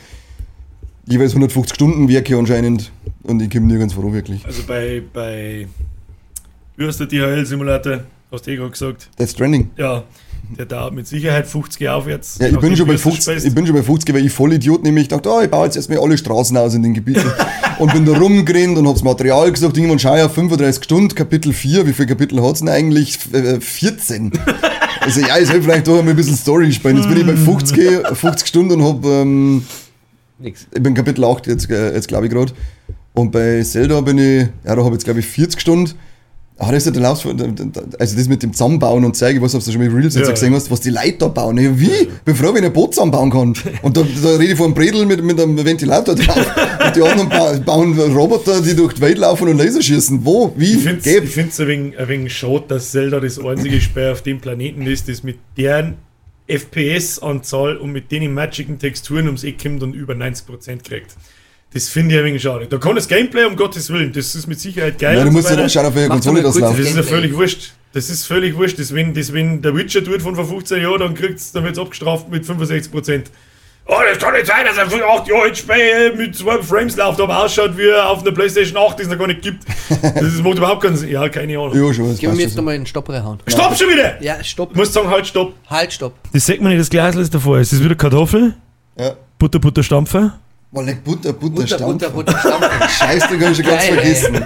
jeweils 150 Stunden Werke anscheinend und ich komme nirgends voran wirklich. Also bei, bei, wie heißt der DHL-Simulator? Hast du eh gerade gesagt. Death Stranding. Ja, der dauert mit Sicherheit 50 aufwärts. Ja, ich bin, schon bei du es 50, spielst. ich bin schon bei 50, weil ich voll Idiot nämlich dachte, oh, ich baue jetzt erstmal alle Straßen aus in den Gebieten. <laughs> und bin da rumgerannt und hab's Material gesucht. Irgendwann schau ich auf 35 Stunden, Kapitel 4. Wie viele Kapitel hat's denn eigentlich? F- äh, 14. <laughs> Also ja, ich soll vielleicht doch mal ein bisschen Story spielen. Jetzt bin ich bei 50, 50 Stunden und hab, ähm, Nix. ich bin Kapitel 8 jetzt, äh, jetzt glaube ich gerade. Und bei Zelda bin ich, ja, da habe ich jetzt glaube ich 40 Stunden. Ah, das ist ja Lauf, also das mit dem Zusammenbauen und zeigen, was ob du schon mal Reels jetzt Ja. gesehen hast, was die Leute da bauen. Ja, wie? Bin froh, wenn ich ein Boot zusammenbauen kann. Und da, da rede ich von einem Bredel mit, mit einem Ventilator drauf. Und die anderen ba bauen Roboter, die durch die Welt laufen und Laser schießen. Wo? Wie? Ich finde es ein wenig, ein wenig schade, dass Zelda das einzige Spiel auf dem Planeten ist, das mit deren FPS-Anzahl und mit den magischen Texturen ums Eck kommt und über 90% kriegt. Das finde ich ein wenig schade. Da kann das Gameplay, um Gottes Willen, das ist mit Sicherheit geil. Ja, du musst ja weiter. schauen, auf welcher Konsole das läuft. Das ist ja völlig wurscht. Das ist völlig wurscht. Das, wenn, das, wenn der Witcher tut von vor 15 Jahren, dann, kriegt's, dann wird es abgestraft mit 65%. Oh, das kann nicht sein, dass er für 8 Jahre alt Spiel mit 2 Frames läuft, aber ausschaut wie auf einer Playstation 8, die es noch gar nicht gibt. Das ist, macht überhaupt keinen Sinn. Ja, keine Ahnung. Ja, schon. Gehen wir jetzt nochmal einen Stopp reinhauen. Stopp schon wieder! Ja, stopp. Du musst sagen, halt, stopp. Halt, stopp. Das sagt man nicht, das Glas ist davor. Es ist wieder Kartoffel, Ja. Butter, Butter, Stampfer. Boah, leck Butter, Butter, Butter. Butter, Butter, Stampfer. <laughs> Scheiße, den kann ich schon ganz Geil, vergessen.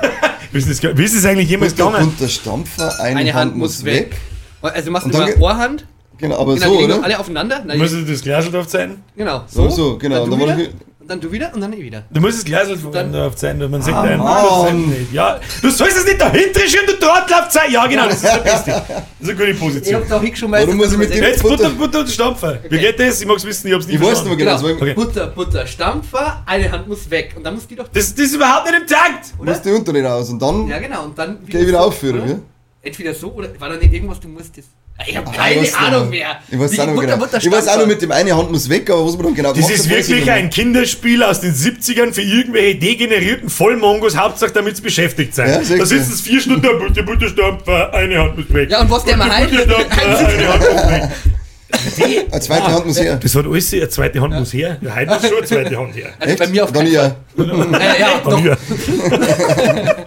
Wie ist das eigentlich jemals Butter, gegangen? Butter, Stampfer, eine, Eine Hand muss weg. Also du machst immer dann- Ohrhand. Genau, aber Genau, so, oder? alle aufeinander. Nein, Muss ich das Glas drauf sein? genau. So, so, genau. Dann Dann du ich- dann du wieder und dann ich wieder. Du musst das Glas von Dann- drauf sein, man sieht Ah, einen Mann. Ja, du sollst es nicht dahinter schön, du Drahtlauf sein. Ja, genau, das ist der Beste. <laughs> Das ist eine gute Ich Position. hab's auch hingeschoben, Warum muss ich mit dem- Jetzt Butter, Butter- und Stampfer. Wie geht das? Ich mag's wissen, ich hab's nicht Ich weiß verstanden. genau. Genau. war- Butter, Butter, Stampfer, eine Hand muss weg. Und dann muss die doch. Das, das ist überhaupt nicht im Takt. Oder? Musst die Unteren raus und dann Ja, genau. Und dann geh ich wieder aufführen, gell? Entweder so oder war da nicht irgendwas, du musst das. Ich hab Ah, keine Ahnung mehr. Ich weiß auch noch Butter, genau. Ich weiß auch noch mit dem eine Hand muss weg, aber was man dann genau Das ist wirklich ein Kinderspiel aus den 70ern für irgendwelche degenerierten Vollmongos, Hauptsache damit sie beschäftigt sein. Ja, da sitzen sie vier Stunden da, Butter, Butter, Stampfer, eine Hand muss weg. Ja, und was der mal heilt. Stampfer, eine Hand muss weg. mehr. <laughs> Eine zweite Hand muss her. Das hat alles, eine zweite Hand muss her. Ja, heute muss schon eine zweite Hand her. Also bei mir auf Dann keinen ja. Äh, ja, doch. ja. <laughs>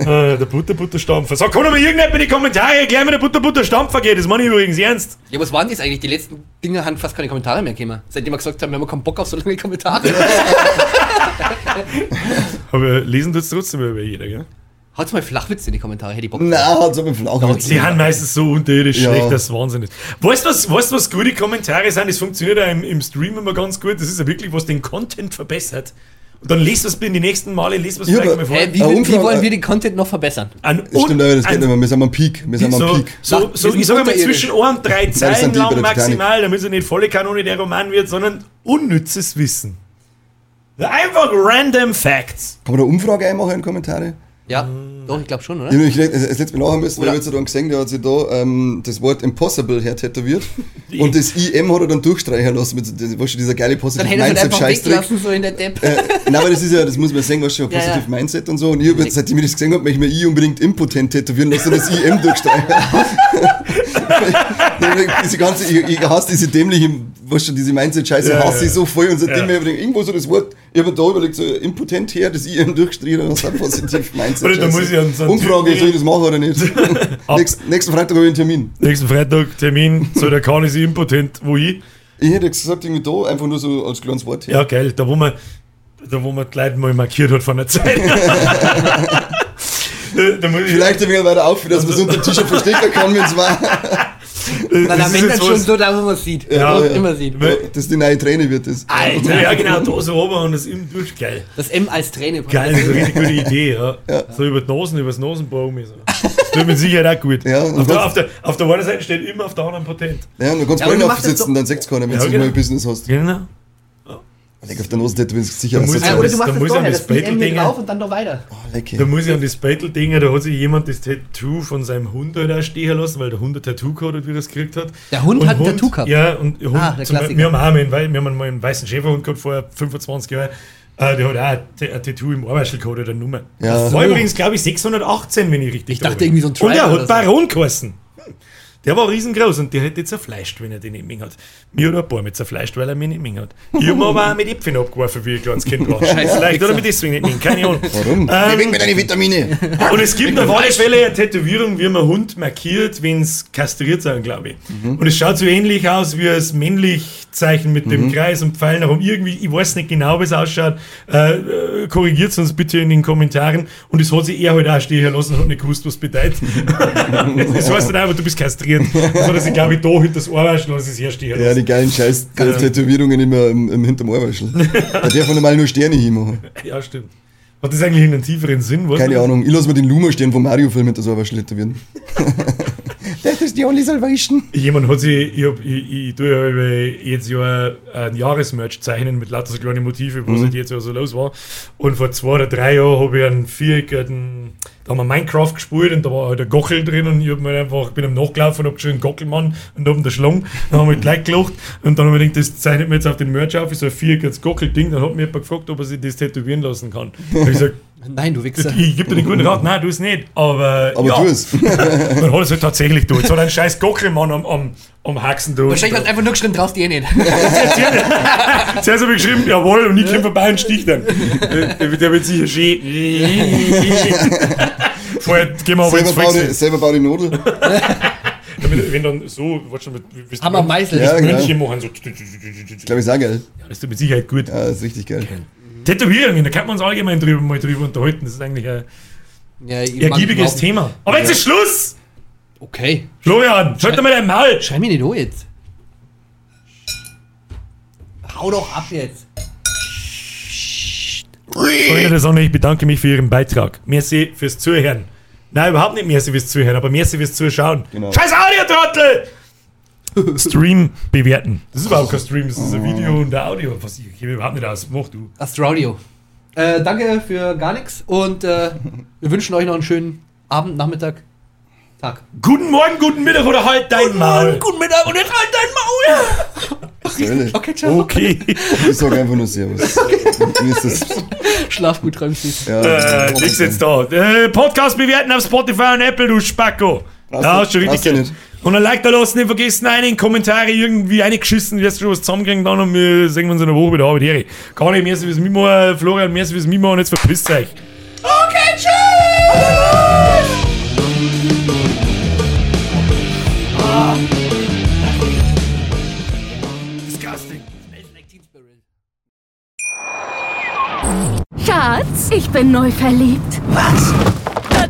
äh, der Butter, Butter, Stampfer. Sag, kann doch mal irgendjemand in die Kommentare erklären, wie der Butter, Butter, Stampfer geht? Das meine ich übrigens ernst. Ja, was waren das eigentlich? Die letzten Dinge haben fast keine Kommentare mehr gekommen. Seitdem wir gesagt haben, wir haben keinen Bock auf so lange Kommentare. <laughs> Aber lesen tut's trotzdem über jeder, gell? Haut's mal Flachwitze in die Kommentare, hätte ich Bock. Na, hat so mit dem Flauch. Die haben meistens so unterirdisch Ja. schlecht, das ist Wahnsinn ist. Weißt du, was, weißt, was gute Kommentare sind? Das funktioniert ja im, im Stream immer ganz gut. Das ist ja wirklich, was den Content verbessert. Und dann lest was in die nächsten Male, lest was Ja, vielleicht mal vor. Hä, wie, Eine wie wollen wir den Content noch verbessern? An, Das stimmt, aber das geht nicht mehr. Wir sind am Peak. Wir sind am so, Peak. so, so ich sage mal zwischen 1 und 3 das Zeilen lang maximal, damit es nicht volle Kanone der Roman wird, sondern unnützes Wissen. Einfach random Facts. Kann man da Umfrage einmachen in die Kommentare? Ja, doch, ich glaube schon, oder? Ich habe nämlich das das letzte Mal lachen müssen, weil ich habe dann gesehen, der hat sich da ähm, das Wort Impossible hertätowiert. <laughs> und das IM hat er dann durchstreichen lassen. Mit, das, weißt du, dieser geile Dann Positive hätte er es halt einfach Mindset-Scheißdreck. weglassen, so in der Depp. Äh, nein, aber das ist ja, das muss man sehen, was schon Ja, ja. Positive Mindset und so. Und ich habe jetzt, seitdem ich das gesehen habe, möchte ich mir I unbedingt impotent tätowieren lassen, das IM durchstreichen. <laughs> <laughs> diese ganze, ich, ich hasse diese dämliche, was schon, diese Mindset-Scheiße, Ja, hasse ja. ich so voll. Und seitdem Ja. mir überlegt, irgendwo so das Wort, ich habe da überlegt, so impotent her, das IM durchstrichen und das hat Positive Mindset. Oder da muss ich an so einen Umfrage, soll ich das machen oder nicht? <laughs> Nächst, nächsten Freitag habe ich einen Termin. Nächsten Freitag Termin, so der kann ist impotent, wo ich. Ich hätte gesagt, irgendwie da, einfach nur so als kleines Wort her. Ja, geil, da wo man, da wo man die Leute mal markiert hat von der Zeit. <laughs> Da, da Vielleicht ein wenig weiter auf, dass man so unter dem T-Shirt verstecken kann, wenn es war. <laughs> Na, das da ist wenn dann schon was- so, da wo man es sieht. Ja, ja. immer sieht. Das die neue Träne wird das. Alter, ja genau, da so oben und das im durch. Geil. Das M als Träne. Geil, das ist eine richtig gute Idee, ja. So über die Nasen, über das Nasenbaum. So. Das tut mit Sicherheit auch gut. Ja, auf, der, auf, der, auf der einen Seite steht immer auf der anderen Patent. Ja, und du kannst Ja, das aufsetzen, dann sechs keiner, wenn Ja, du genau. mal Business hast. Genau. Leck auf der Nase tätowieren ist sicher Da was. muss Das ja- Ja, oder das- du da machst das muss ja vorher, das das Beuteldinger- drauf und dann noch weiter. leck. Da muss ich an das Beutel-Ding, da hat sich jemand das Tattoo von seinem Hund halt auch stehen lassen, weil der Hund ein Tattoo gehabt hat, wie er es gekriegt hat. Der Hund Und hat ein Tattoo gehabt? Ja, und Hund, Ah, der zum, Klassiker. wir haben auch einen, weil wir haben mal einen weißen Schäferhund gehabt vor 25 Jahren. Äh, der hat auch ein, Ta- ein Tattoo im gehabt oder eine Nummer. Ja. Das war übrigens, glaube ich, 618, wenn ich richtig Ich dachte da bin. irgendwie so ein Und er hat oder so. Baron geheißen. Der war riesengroß und der hätte zerfleischt, wenn er den nicht mehr hat. Mir hat er ein paar mit zerfleischt, weil er mich nicht mehr hat. Ich habe aber auch mit Äpfeln abgeworfen, wie ich kleines Kind war. Vielleicht oder mit deswegen nicht mehr, keine Ahnung. Warum? Ähm, Wegen mir deine Vitamine. <laughs> und es gibt auf alle Fälle eine Tätowierung, wie man Hund markiert, wenn es kastriert sein, glaube ich. Und es schaut so ähnlich aus wie das Männlich-Zeichen mit dem Kreis und Pfeil nach oben. Irgendwie, ich weiß nicht genau, wie es ausschaut. Äh, äh, korrigiert uns bitte in den Kommentaren. Und es hat sich er halt auch stehen lassen und hat nicht gewusst, was bedeutet. <laughs> das heißt dann einfach, du bist kastriert. <laughs> Das hat er sich, glaube ich, da hinter das Ohrwaschel und es ist herstehen Ja, die geilen scheiß äh, Tätowierungen immer im, im hinterm Ohrwaschel. <laughs> Da darf man normal nur Sterne hinmachen. ja, stimmt. Hat das eigentlich einen tieferen Sinn? Keine? Ahnung. Ich lasse mir den Luma stehen vom Mario-Film hinter so Ohrwaschel tätowieren. <laughs> Ist die only salvation. Jemand hat sich, ich, hab, ich, ich tue ja über jetzt ja ein Jahresmerch zeichnen mit lauter so kleinen Motive, was halt jetzt ja so los war. Und vor zwei oder drei Jahren habe ich einen viereckigen, da haben wir Minecraft gespielt und da war halt ein Gochel drin und ich hab mir einfach, bin am Nachgelaufen und hab geschrieben Gockelmann und oben der Schlang. Dann haben wir gleich gelacht und dann habe ich gedacht, das zeichnet mir jetzt auf den Merch auf, ist so ein viereckiges Gockel-Ding. Dann hat mir jemand gefragt, ob er sich das tätowieren lassen kann. Hab ich gesagt, Nein, du Wichser. ich gebe dir den guten Rat, nein, du es nicht. Aber, Aber ja. tu es. <laughs> Dann hat er es halt tatsächlich durch. So einen scheiß Gockelmann am, am, am Haxen durch. Wahrscheinlich hast du einfach nur geschrieben, traust dir eh nicht. <laughs> Zuerst habe ich geschrieben, jawohl, und ich komme vorbei und stich dann. Der, der wird sicher schön. <laughs> Vorher gehen wir aber ins Selber bau, die, Volksfest. selber bau die. Damit, wenn dann so, warte schon, wie Haben wir Meißel. Ja, genau. Mönche machen, so. Ich glaube, ich sage geil. Ja, das tut mit Sicherheit gut. Ja, das ist richtig geil. Tätowierungen, da kann man uns allgemein drüber, mal drüber unterhalten. Das ist eigentlich ein Ja, ergiebiges Thema. Aber jetzt ist Schluss! Okay. Florian, schalt doch mal dein Maul! Schrei mir nicht an jetzt. Hau doch ab jetzt. Freunde der Sonne, ich bedanke mich für Ihren Beitrag. Merci fürs Zuhören. Nein, überhaupt nicht merci fürs Zuhören, aber merci fürs Zuschauen. Genau. Scheiß Audio-Trottel! Stream bewerten. Das ist überhaupt kein Stream, das ist ein Video und ein Audio. Was ich kenne überhaupt nicht aus. Mach du. Astraudio. Äh, danke für gar nichts und äh, wir wünschen euch noch einen schönen Abend, Nachmittag, Tag. Guten Morgen, guten Mittag oder halt dein Maul. Guten Mittag und jetzt halt dein Maul! Ehrlich. Okay, ciao. Okay. Ich sage einfach nur Servus. Mir ist das. Schlaf gut, süß. Ja, Äh, nix jetzt da. Äh, Podcast bewerten auf Spotify und Apple, du Spacko. Brauchst Ja, du richtig nicht. Und ein Like da lassen, nicht vergessen, eine in Kommentare irgendwie eingeschissen, wirst du schon was zusammenkriegen dann und wir sehen uns in der Woche wieder Arbeit her. Gar nicht mehr so wie es Mimo, Florian, mehr so wie es Mimo und jetzt verpisst euch. Okay, tschüss! Disgusting. Schatz, ich bin neu verliebt. Was?